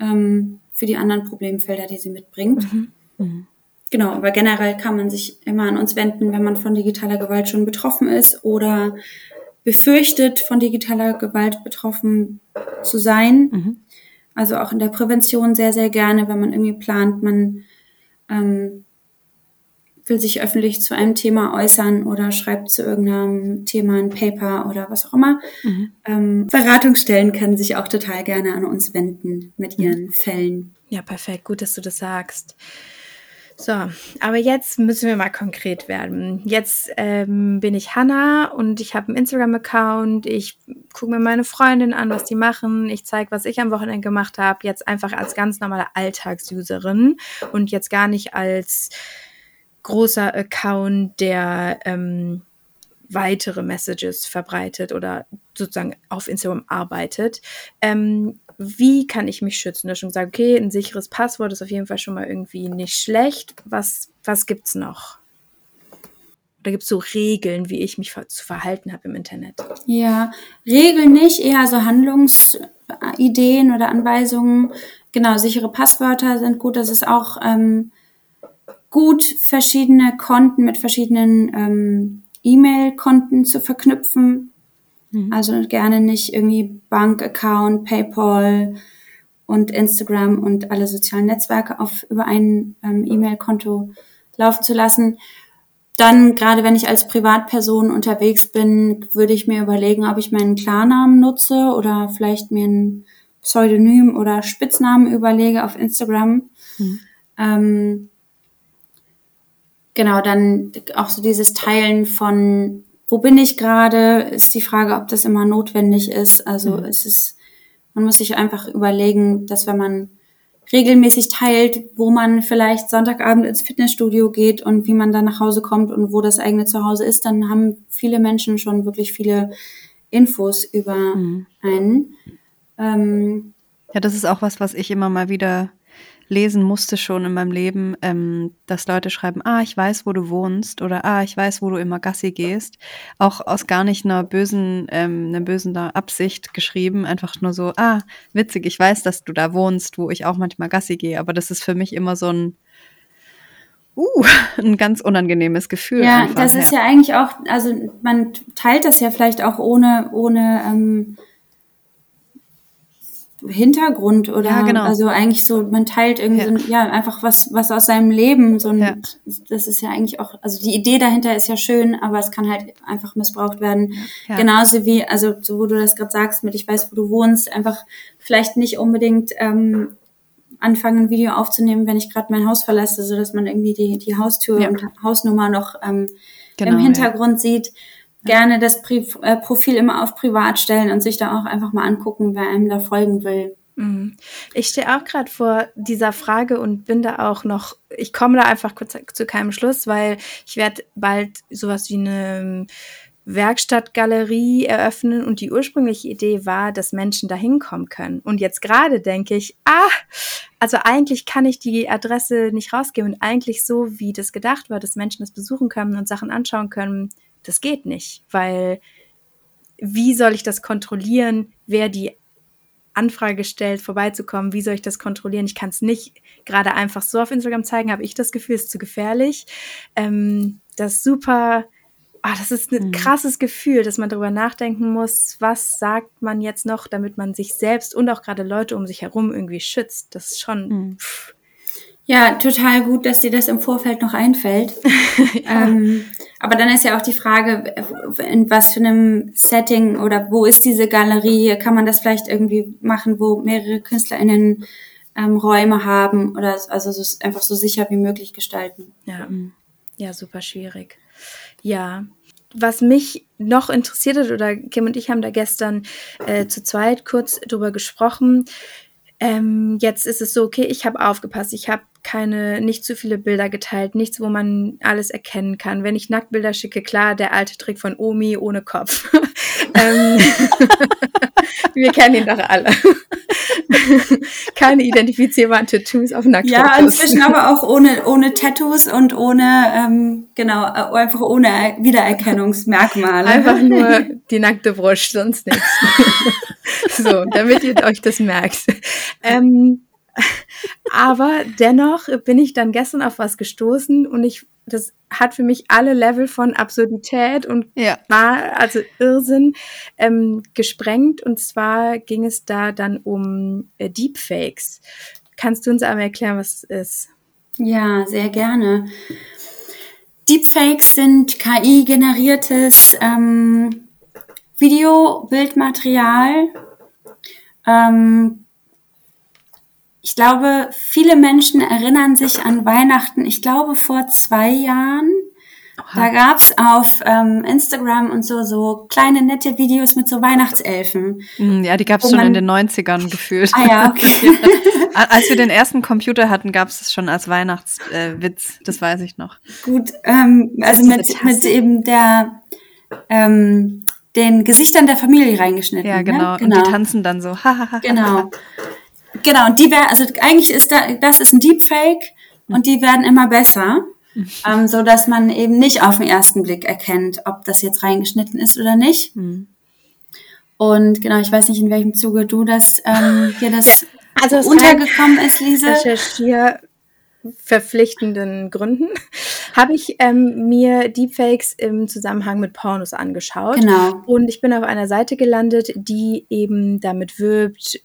[SPEAKER 3] Ähm, für die anderen Problemfelder, die sie mitbringt. Mhm. Mhm. Genau, aber generell kann man sich immer an uns wenden, wenn man von digitaler Gewalt schon betroffen ist oder befürchtet, von digitaler Gewalt betroffen zu sein. Mhm. Also auch in der Prävention sehr, sehr gerne, wenn man irgendwie plant, man ähm, will sich öffentlich zu einem Thema äußern oder schreibt zu irgendeinem Thema ein Paper oder was auch immer. Mhm. Ähm, Beratungsstellen können sich auch total gerne an uns wenden mit mhm. ihren mhm. Fällen.
[SPEAKER 2] Ja, perfekt. Gut, dass du das sagst. So, aber jetzt müssen wir mal konkret werden. Jetzt ähm, bin ich Hanna und ich habe einen Instagram-Account. Ich gucke mir meine Freundin an, was die machen. Ich zeige, was ich am Wochenende gemacht habe. Jetzt einfach als ganz normale Alltagsuserin und jetzt gar nicht als großer Account, der ähm, weitere Messages verbreitet oder sozusagen auf Instagram arbeitet. Ähm, wie kann ich mich schützen? Hast schon gesagt, okay, ein sicheres Passwort ist auf jeden Fall schon mal irgendwie nicht schlecht. Was, was es noch? Oder gibt es so Regeln, wie ich mich zu verhalten habe im Internet?
[SPEAKER 3] Ja, Regeln nicht, eher so Handlungsideen oder Anweisungen. Genau, sichere Passwörter sind gut. Das ist auch ähm, gut, verschiedene Konten mit verschiedenen ähm, E-Mail-Konten zu verknüpfen. Mhm. Also gerne nicht irgendwie Bank-Account, PayPal und Instagram und alle sozialen Netzwerke auf über ein ähm, E-Mail-Konto laufen zu lassen. Dann, gerade wenn ich als Privatperson unterwegs bin, würde ich mir überlegen, ob ich meinen Klarnamen nutze oder vielleicht mir einen Pseudonym oder Spitznamen überlege auf Instagram. Mhm. Ähm, genau, dann auch so dieses Teilen von, wo bin ich gerade, ist die Frage, ob das immer notwendig ist. Also mhm. es ist, man muss sich einfach überlegen, dass wenn man regelmäßig teilt, wo man vielleicht Sonntagabend ins Fitnessstudio geht und wie man dann nach Hause kommt und wo das eigene Zuhause ist, dann haben viele Menschen schon wirklich viele Infos über mhm. einen. Ähm,
[SPEAKER 1] ja, das ist auch was, was ich immer mal wieder lesen musste schon in meinem Leben, ähm, dass Leute schreiben, ah, ich weiß, wo du wohnst oder ah, ich weiß, wo du immer Gassi gehst. Auch aus gar nicht einer bösen, ähm, einer bösen Absicht geschrieben, einfach nur so, ah, witzig, ich weiß, dass du da wohnst, wo ich auch manchmal Gassi gehe, aber das ist für mich immer so ein Uh, ein ganz unangenehmes Gefühl.
[SPEAKER 3] Ja, einfach. das ist ja. ja eigentlich auch, also man teilt das ja vielleicht auch ohne, ohne ähm, Hintergrund oder ja, genau. also eigentlich so, man teilt irgendwie ja. so, ja, einfach was, was aus seinem Leben. So ein, ja. das ist ja eigentlich auch, also die Idee dahinter ist ja schön, aber es kann halt einfach missbraucht werden. Ja. Genauso wie, also so wo du das gerade sagst, mit ich weiß, wo du wohnst, einfach vielleicht nicht unbedingt ähm, anfangen, ein Video aufzunehmen, wenn ich gerade mein Haus verlasse, so dass man irgendwie die, die Haustür und Hausnummer noch ähm, genau, im Hintergrund sieht gerne das Pri äh, Profil immer auf Privat stellen und sich da auch einfach mal angucken, wer einem da folgen will.
[SPEAKER 2] Mhm. Ich stehe auch gerade vor dieser Frage und bin da auch noch, ich komme da einfach kurz zu keinem Schluss, weil ich werde bald sowas wie eine ähm, Werkstattgalerie eröffnen und die ursprüngliche Idee war, dass Menschen da hinkommen können. Und jetzt gerade denke ich, ah, also eigentlich kann ich die Adresse nicht rausgeben und eigentlich so, wie das gedacht war, dass Menschen das besuchen können und Sachen anschauen können, das geht nicht, weil wie soll ich das kontrollieren, wer die Anfrage stellt, vorbeizukommen, wie soll ich das kontrollieren? Ich kann es nicht gerade einfach so auf Instagram zeigen, habe ich das Gefühl, ist zu gefährlich. Ähm, das ist super, ah, das ist ein mhm. krasses Gefühl, dass man darüber nachdenken muss, was sagt man jetzt noch, damit man sich selbst und auch gerade Leute um sich herum irgendwie schützt. Das ist schon, mhm. pff,
[SPEAKER 3] ja, total gut, dass dir das im Vorfeld noch einfällt. ja. ähm, aber dann ist ja auch die Frage, in was für einem Setting oder wo ist diese Galerie? Kann man das vielleicht irgendwie machen, wo mehrere KünstlerInnen ähm, Räume haben oder also so, einfach so sicher wie möglich gestalten?
[SPEAKER 2] Ja, ja, super schwierig. Ja, was mich noch interessiert hat, oder Kim und ich haben da gestern äh, zu zweit kurz drüber gesprochen. Ähm, jetzt ist es so, okay, ich habe aufgepasst, ich habe keine, nicht zu viele Bilder geteilt, nichts, wo man alles erkennen kann. Wenn ich Nacktbilder schicke, klar, der alte Trick von Omi ohne Kopf. ähm, wir kennen ihn doch alle. keine identifizierbaren Tattoos auf Nacktfotos.
[SPEAKER 3] Ja, inzwischen aber auch ohne, ohne Tattoos und ohne, ähm, genau, einfach ohne Wiedererkennungsmerkmale.
[SPEAKER 2] Einfach nur die nackte Brust, sonst nichts. so, damit ihr euch das merkt. Ähm, aber dennoch bin ich dann gestern auf was gestoßen und ich, das hat für mich alle Level von Absurdität und ja. also Irrsinn ähm, gesprengt. Und zwar ging es da dann um äh, Deepfakes. Kannst du uns einmal erklären, was es ist?
[SPEAKER 3] Ja, sehr gerne. Deepfakes sind KI-generiertes ähm, Video-Bildmaterial, ähm, ich glaube, viele Menschen erinnern sich an Weihnachten, ich glaube vor zwei Jahren. Oha. Da gab's auf ähm, Instagram und so so kleine nette Videos mit so Weihnachtselfen.
[SPEAKER 1] Hm, ja, die gab's schon in den 90ern gefühlt.
[SPEAKER 3] Ah ja, okay.
[SPEAKER 1] als wir den ersten Computer hatten, gab's es schon als Weihnachtswitz. Äh, das weiß ich noch.
[SPEAKER 3] Gut, ähm, also mit, mit eben der ähm, den Gesichtern der Familie reingeschnitten.
[SPEAKER 1] Ja, genau. Ne? genau. Und die genau. tanzen dann so.
[SPEAKER 3] genau. Genau, und die werden, also eigentlich ist da, das ist ein Deepfake und die werden immer besser, ähm, so dass man eben nicht auf den ersten Blick erkennt, ob das jetzt reingeschnitten ist oder nicht. Mhm. Und genau, ich weiß nicht, in welchem Zuge du das ähm, hier das also untergekommen ist, Lise.
[SPEAKER 2] Recherchier verpflichtenden Gründen habe ich ähm, mir Deepfakes im Zusammenhang mit Pornos angeschaut.
[SPEAKER 3] Genau.
[SPEAKER 2] Und ich bin auf einer Seite gelandet, die eben damit wirbt,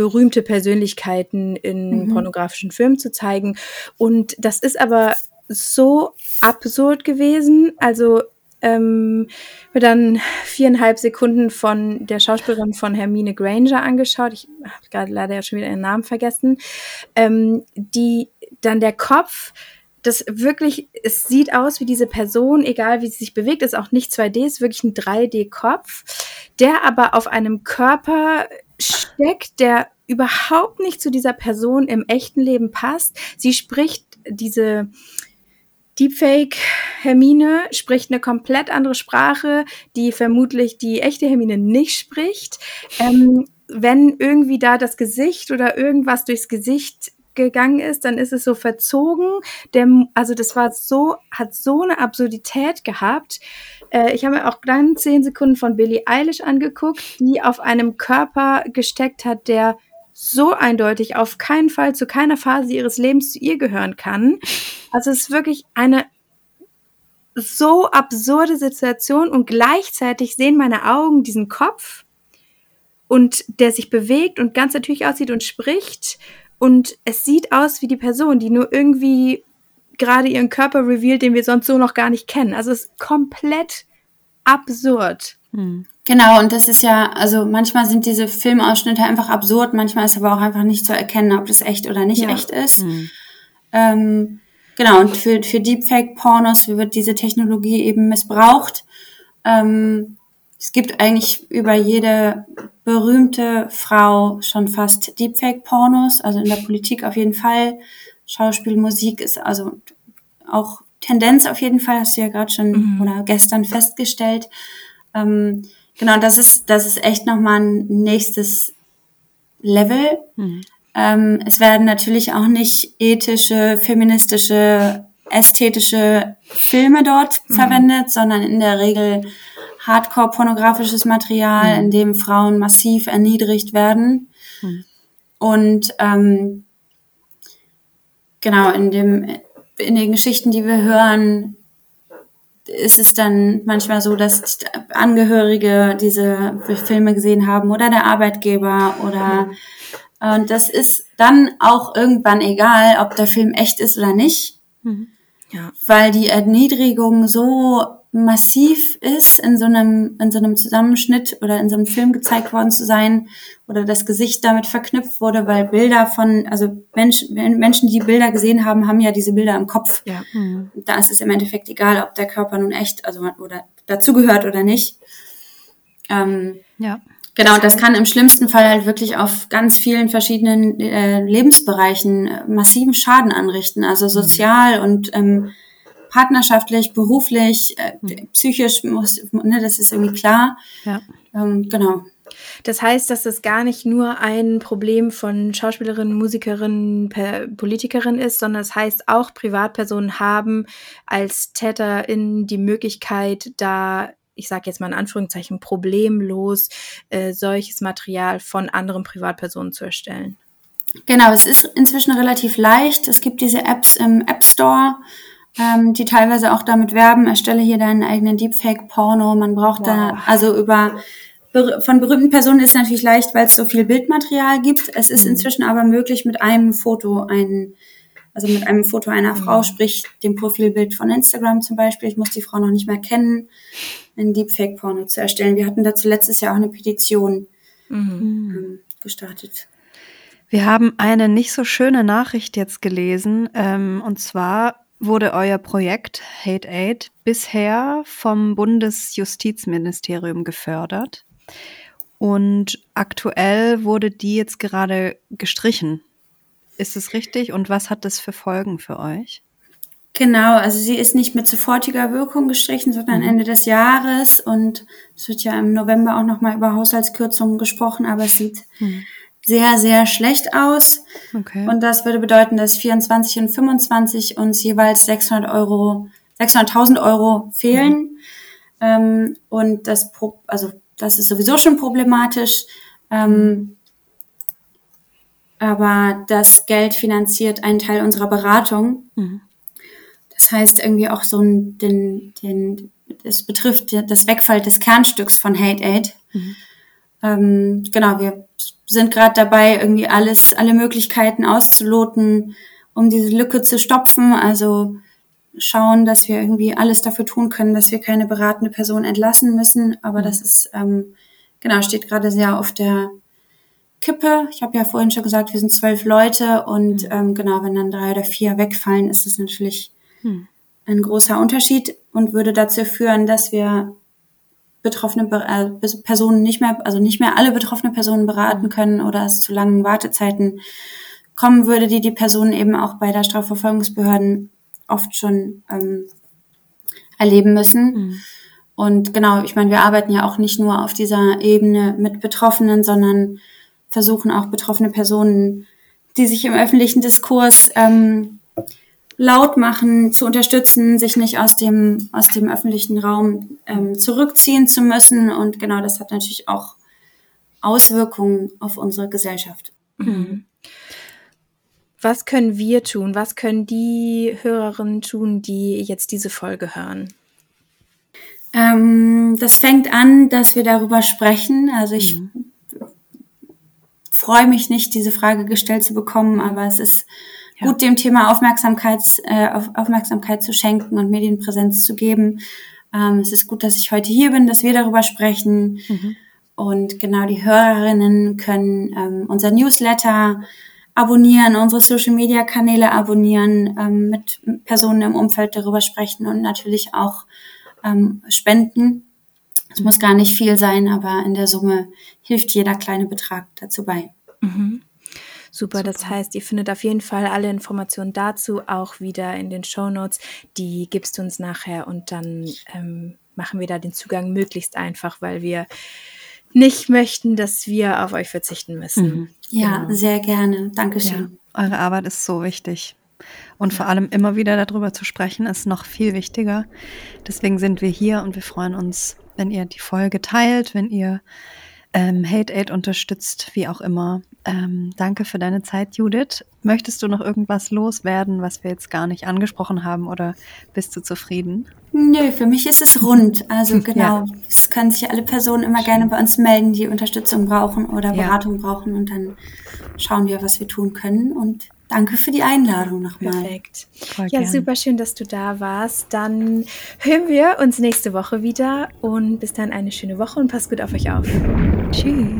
[SPEAKER 2] berühmte Persönlichkeiten in mhm. pornografischen Filmen zu zeigen. Und das ist aber so absurd gewesen. Also ähm, mir dann viereinhalb Sekunden von der Schauspielerin von Hermine Granger angeschaut. Ich habe gerade leider ja schon wieder ihren Namen vergessen. Ähm, die dann der Kopf, das wirklich, es sieht aus wie diese Person, egal wie sie sich bewegt, ist auch nicht 2D, ist wirklich ein 3D-Kopf, der aber auf einem Körper steckt, der überhaupt nicht zu dieser Person im echten Leben passt. Sie spricht diese Deepfake Hermine spricht eine komplett andere Sprache, die vermutlich die echte Hermine nicht spricht. Ähm, wenn irgendwie da das Gesicht oder irgendwas durchs Gesicht gegangen ist, dann ist es so verzogen. Der, also das war so, hat so eine Absurdität gehabt. Äh, ich habe mir auch dann zehn Sekunden von Billie Eilish angeguckt, die auf einem Körper gesteckt hat, der so eindeutig auf keinen Fall zu keiner Phase ihres Lebens zu ihr gehören kann. Also es ist wirklich eine so absurde Situation und gleichzeitig sehen meine Augen diesen Kopf und der sich bewegt und ganz natürlich aussieht und spricht und es sieht aus wie die Person, die nur irgendwie gerade ihren Körper revealed, den wir sonst so noch gar nicht kennen. Also es ist komplett absurd.
[SPEAKER 3] Hm. Genau, und das ist ja, also manchmal sind diese Filmausschnitte einfach absurd, manchmal ist aber auch einfach nicht zu erkennen, ob das echt oder nicht ja. echt ist. Hm. Ähm, genau, und für, für Deepfake-Pornos wird diese Technologie eben missbraucht. Ähm, es gibt eigentlich über jede berühmte Frau schon fast Deepfake-Pornos, also in der Politik auf jeden Fall. Schauspiel, Musik ist also auch Tendenz auf jeden Fall, hast du ja gerade schon mhm. oder gestern festgestellt. Ähm, genau, das ist, das ist echt nochmal ein nächstes Level. Mhm. Ähm, es werden natürlich auch nicht ethische, feministische, ästhetische Filme dort mhm. verwendet, sondern in der Regel Hardcore-pornografisches Material, mhm. in dem Frauen massiv erniedrigt werden. Mhm. Und ähm, genau, in dem in den Geschichten, die wir hören, ist es dann manchmal so, dass Angehörige diese Filme gesehen haben oder der Arbeitgeber oder und das ist dann auch irgendwann egal, ob der Film echt ist oder nicht. Mhm. Ja. Weil die Erniedrigung so massiv ist, in so einem, in so einem Zusammenschnitt oder in so einem Film gezeigt worden zu sein oder das Gesicht damit verknüpft wurde, weil Bilder von, also Menschen, Menschen, die Bilder gesehen haben, haben ja diese Bilder im Kopf. Ja. Mhm. Da ist es im Endeffekt egal, ob der Körper nun echt, also oder dazugehört oder nicht. Ähm, ja. Genau, das kann im schlimmsten Fall halt wirklich auf ganz vielen verschiedenen äh, Lebensbereichen massiven Schaden anrichten, also sozial und ähm, partnerschaftlich, beruflich, äh, mhm. psychisch muss, ne, das ist irgendwie klar. Ja. Ähm, genau.
[SPEAKER 2] Das heißt, dass es gar nicht nur ein Problem von Schauspielerinnen, Musikerinnen, Politikerinnen ist, sondern es das heißt auch Privatpersonen haben als TäterInnen die Möglichkeit, da ich sage jetzt mal in Anführungszeichen, problemlos äh, solches Material von anderen Privatpersonen zu erstellen.
[SPEAKER 3] Genau, es ist inzwischen relativ leicht. Es gibt diese Apps im App Store ähm, die teilweise auch damit werben, erstelle hier deinen eigenen Deepfake-Porno. Man braucht wow. da, also über von berühmten Personen ist es natürlich leicht, weil es so viel Bildmaterial gibt. Es ist mhm. inzwischen aber möglich, mit einem Foto ein, also mit einem Foto einer Frau, mhm. sprich dem Profilbild von Instagram zum Beispiel, ich muss die Frau noch nicht mehr kennen, ein Deepfake-Porno zu erstellen. Wir hatten dazu letztes Jahr auch eine Petition mhm. ähm, gestartet.
[SPEAKER 1] Wir haben eine nicht so schöne Nachricht jetzt gelesen, ähm, und zwar wurde euer Projekt Hate Aid bisher vom Bundesjustizministerium gefördert. Und aktuell wurde die jetzt gerade gestrichen. Ist es richtig? Und was hat das für Folgen für euch?
[SPEAKER 3] Genau, also sie ist nicht mit sofortiger Wirkung gestrichen, sondern mhm. Ende des Jahres. Und es wird ja im November auch nochmal über Haushaltskürzungen gesprochen, aber es sieht mhm sehr, sehr schlecht aus. Okay. Und das würde bedeuten, dass 24 und 25 uns jeweils 600 Euro, 600.000 Euro fehlen. Mhm. Ähm, und das, also, das ist sowieso schon problematisch. Ähm, aber das Geld finanziert einen Teil unserer Beratung. Mhm. Das heißt irgendwie auch so ein, den, den, es betrifft das Wegfall des Kernstücks von Hate Aid. Mhm. Ähm, genau, wir sind gerade dabei, irgendwie alles, alle Möglichkeiten auszuloten, um diese Lücke zu stopfen. Also schauen, dass wir irgendwie alles dafür tun können, dass wir keine beratende Person entlassen müssen. Aber das ist, ähm, genau, steht gerade sehr auf der Kippe. Ich habe ja vorhin schon gesagt, wir sind zwölf Leute und ähm, genau, wenn dann drei oder vier wegfallen, ist es natürlich hm. ein großer Unterschied und würde dazu führen, dass wir betroffene äh, Personen nicht mehr, also nicht mehr alle betroffene Personen beraten können oder es zu langen Wartezeiten kommen würde, die die Personen eben auch bei der Strafverfolgungsbehörden oft schon ähm, erleben müssen. Mhm. Und genau, ich meine, wir arbeiten ja auch nicht nur auf dieser Ebene mit Betroffenen, sondern versuchen auch betroffene Personen, die sich im öffentlichen Diskurs ähm, laut machen, zu unterstützen, sich nicht aus dem, aus dem öffentlichen Raum ähm, zurückziehen zu müssen. Und genau das hat natürlich auch Auswirkungen auf unsere Gesellschaft. Mhm.
[SPEAKER 2] Was können wir tun? Was können die Hörerinnen tun, die jetzt diese Folge hören?
[SPEAKER 3] Ähm, das fängt an, dass wir darüber sprechen. Also ich mhm. freue mich nicht, diese Frage gestellt zu bekommen, aber es ist ja. gut, dem Thema Aufmerksamkeit, äh, auf Aufmerksamkeit zu schenken und Medienpräsenz zu geben. Ähm, es ist gut, dass ich heute hier bin, dass wir darüber sprechen. Mhm. Und genau die Hörerinnen können ähm, unser Newsletter abonnieren, unsere Social-Media-Kanäle abonnieren, ähm, mit Personen im Umfeld darüber sprechen und natürlich auch ähm, spenden. Es muss gar nicht viel sein, aber in der Summe hilft jeder kleine Betrag dazu bei.
[SPEAKER 2] Mhm. Super, Super, das heißt, ihr findet auf jeden Fall alle Informationen dazu auch wieder in den Show Notes. Die gibst du uns nachher und dann ähm, machen wir da den Zugang möglichst einfach, weil wir nicht möchten, dass wir auf euch verzichten müssen. Mhm.
[SPEAKER 3] Ja, genau. sehr gerne. Dankeschön.
[SPEAKER 1] Ja, eure Arbeit ist so wichtig. Und vor allem immer wieder darüber zu sprechen, ist noch viel wichtiger. Deswegen sind wir hier und wir freuen uns, wenn ihr die Folge teilt, wenn ihr ähm, Hate Aid unterstützt, wie auch immer. Ähm, danke für deine Zeit, Judith. Möchtest du noch irgendwas loswerden, was wir jetzt gar nicht angesprochen haben oder bist du zufrieden?
[SPEAKER 3] Nö, für mich ist es rund. Also genau, ja. es können sich alle Personen immer gerne bei uns melden, die Unterstützung brauchen oder Beratung ja. brauchen und dann schauen wir, was wir tun können und Danke für die Einladung nochmal.
[SPEAKER 2] Perfekt. Voll ja, gern. super schön, dass du da warst. Dann hören wir uns nächste Woche wieder und bis dann eine schöne Woche und passt gut auf euch auf.
[SPEAKER 1] 去。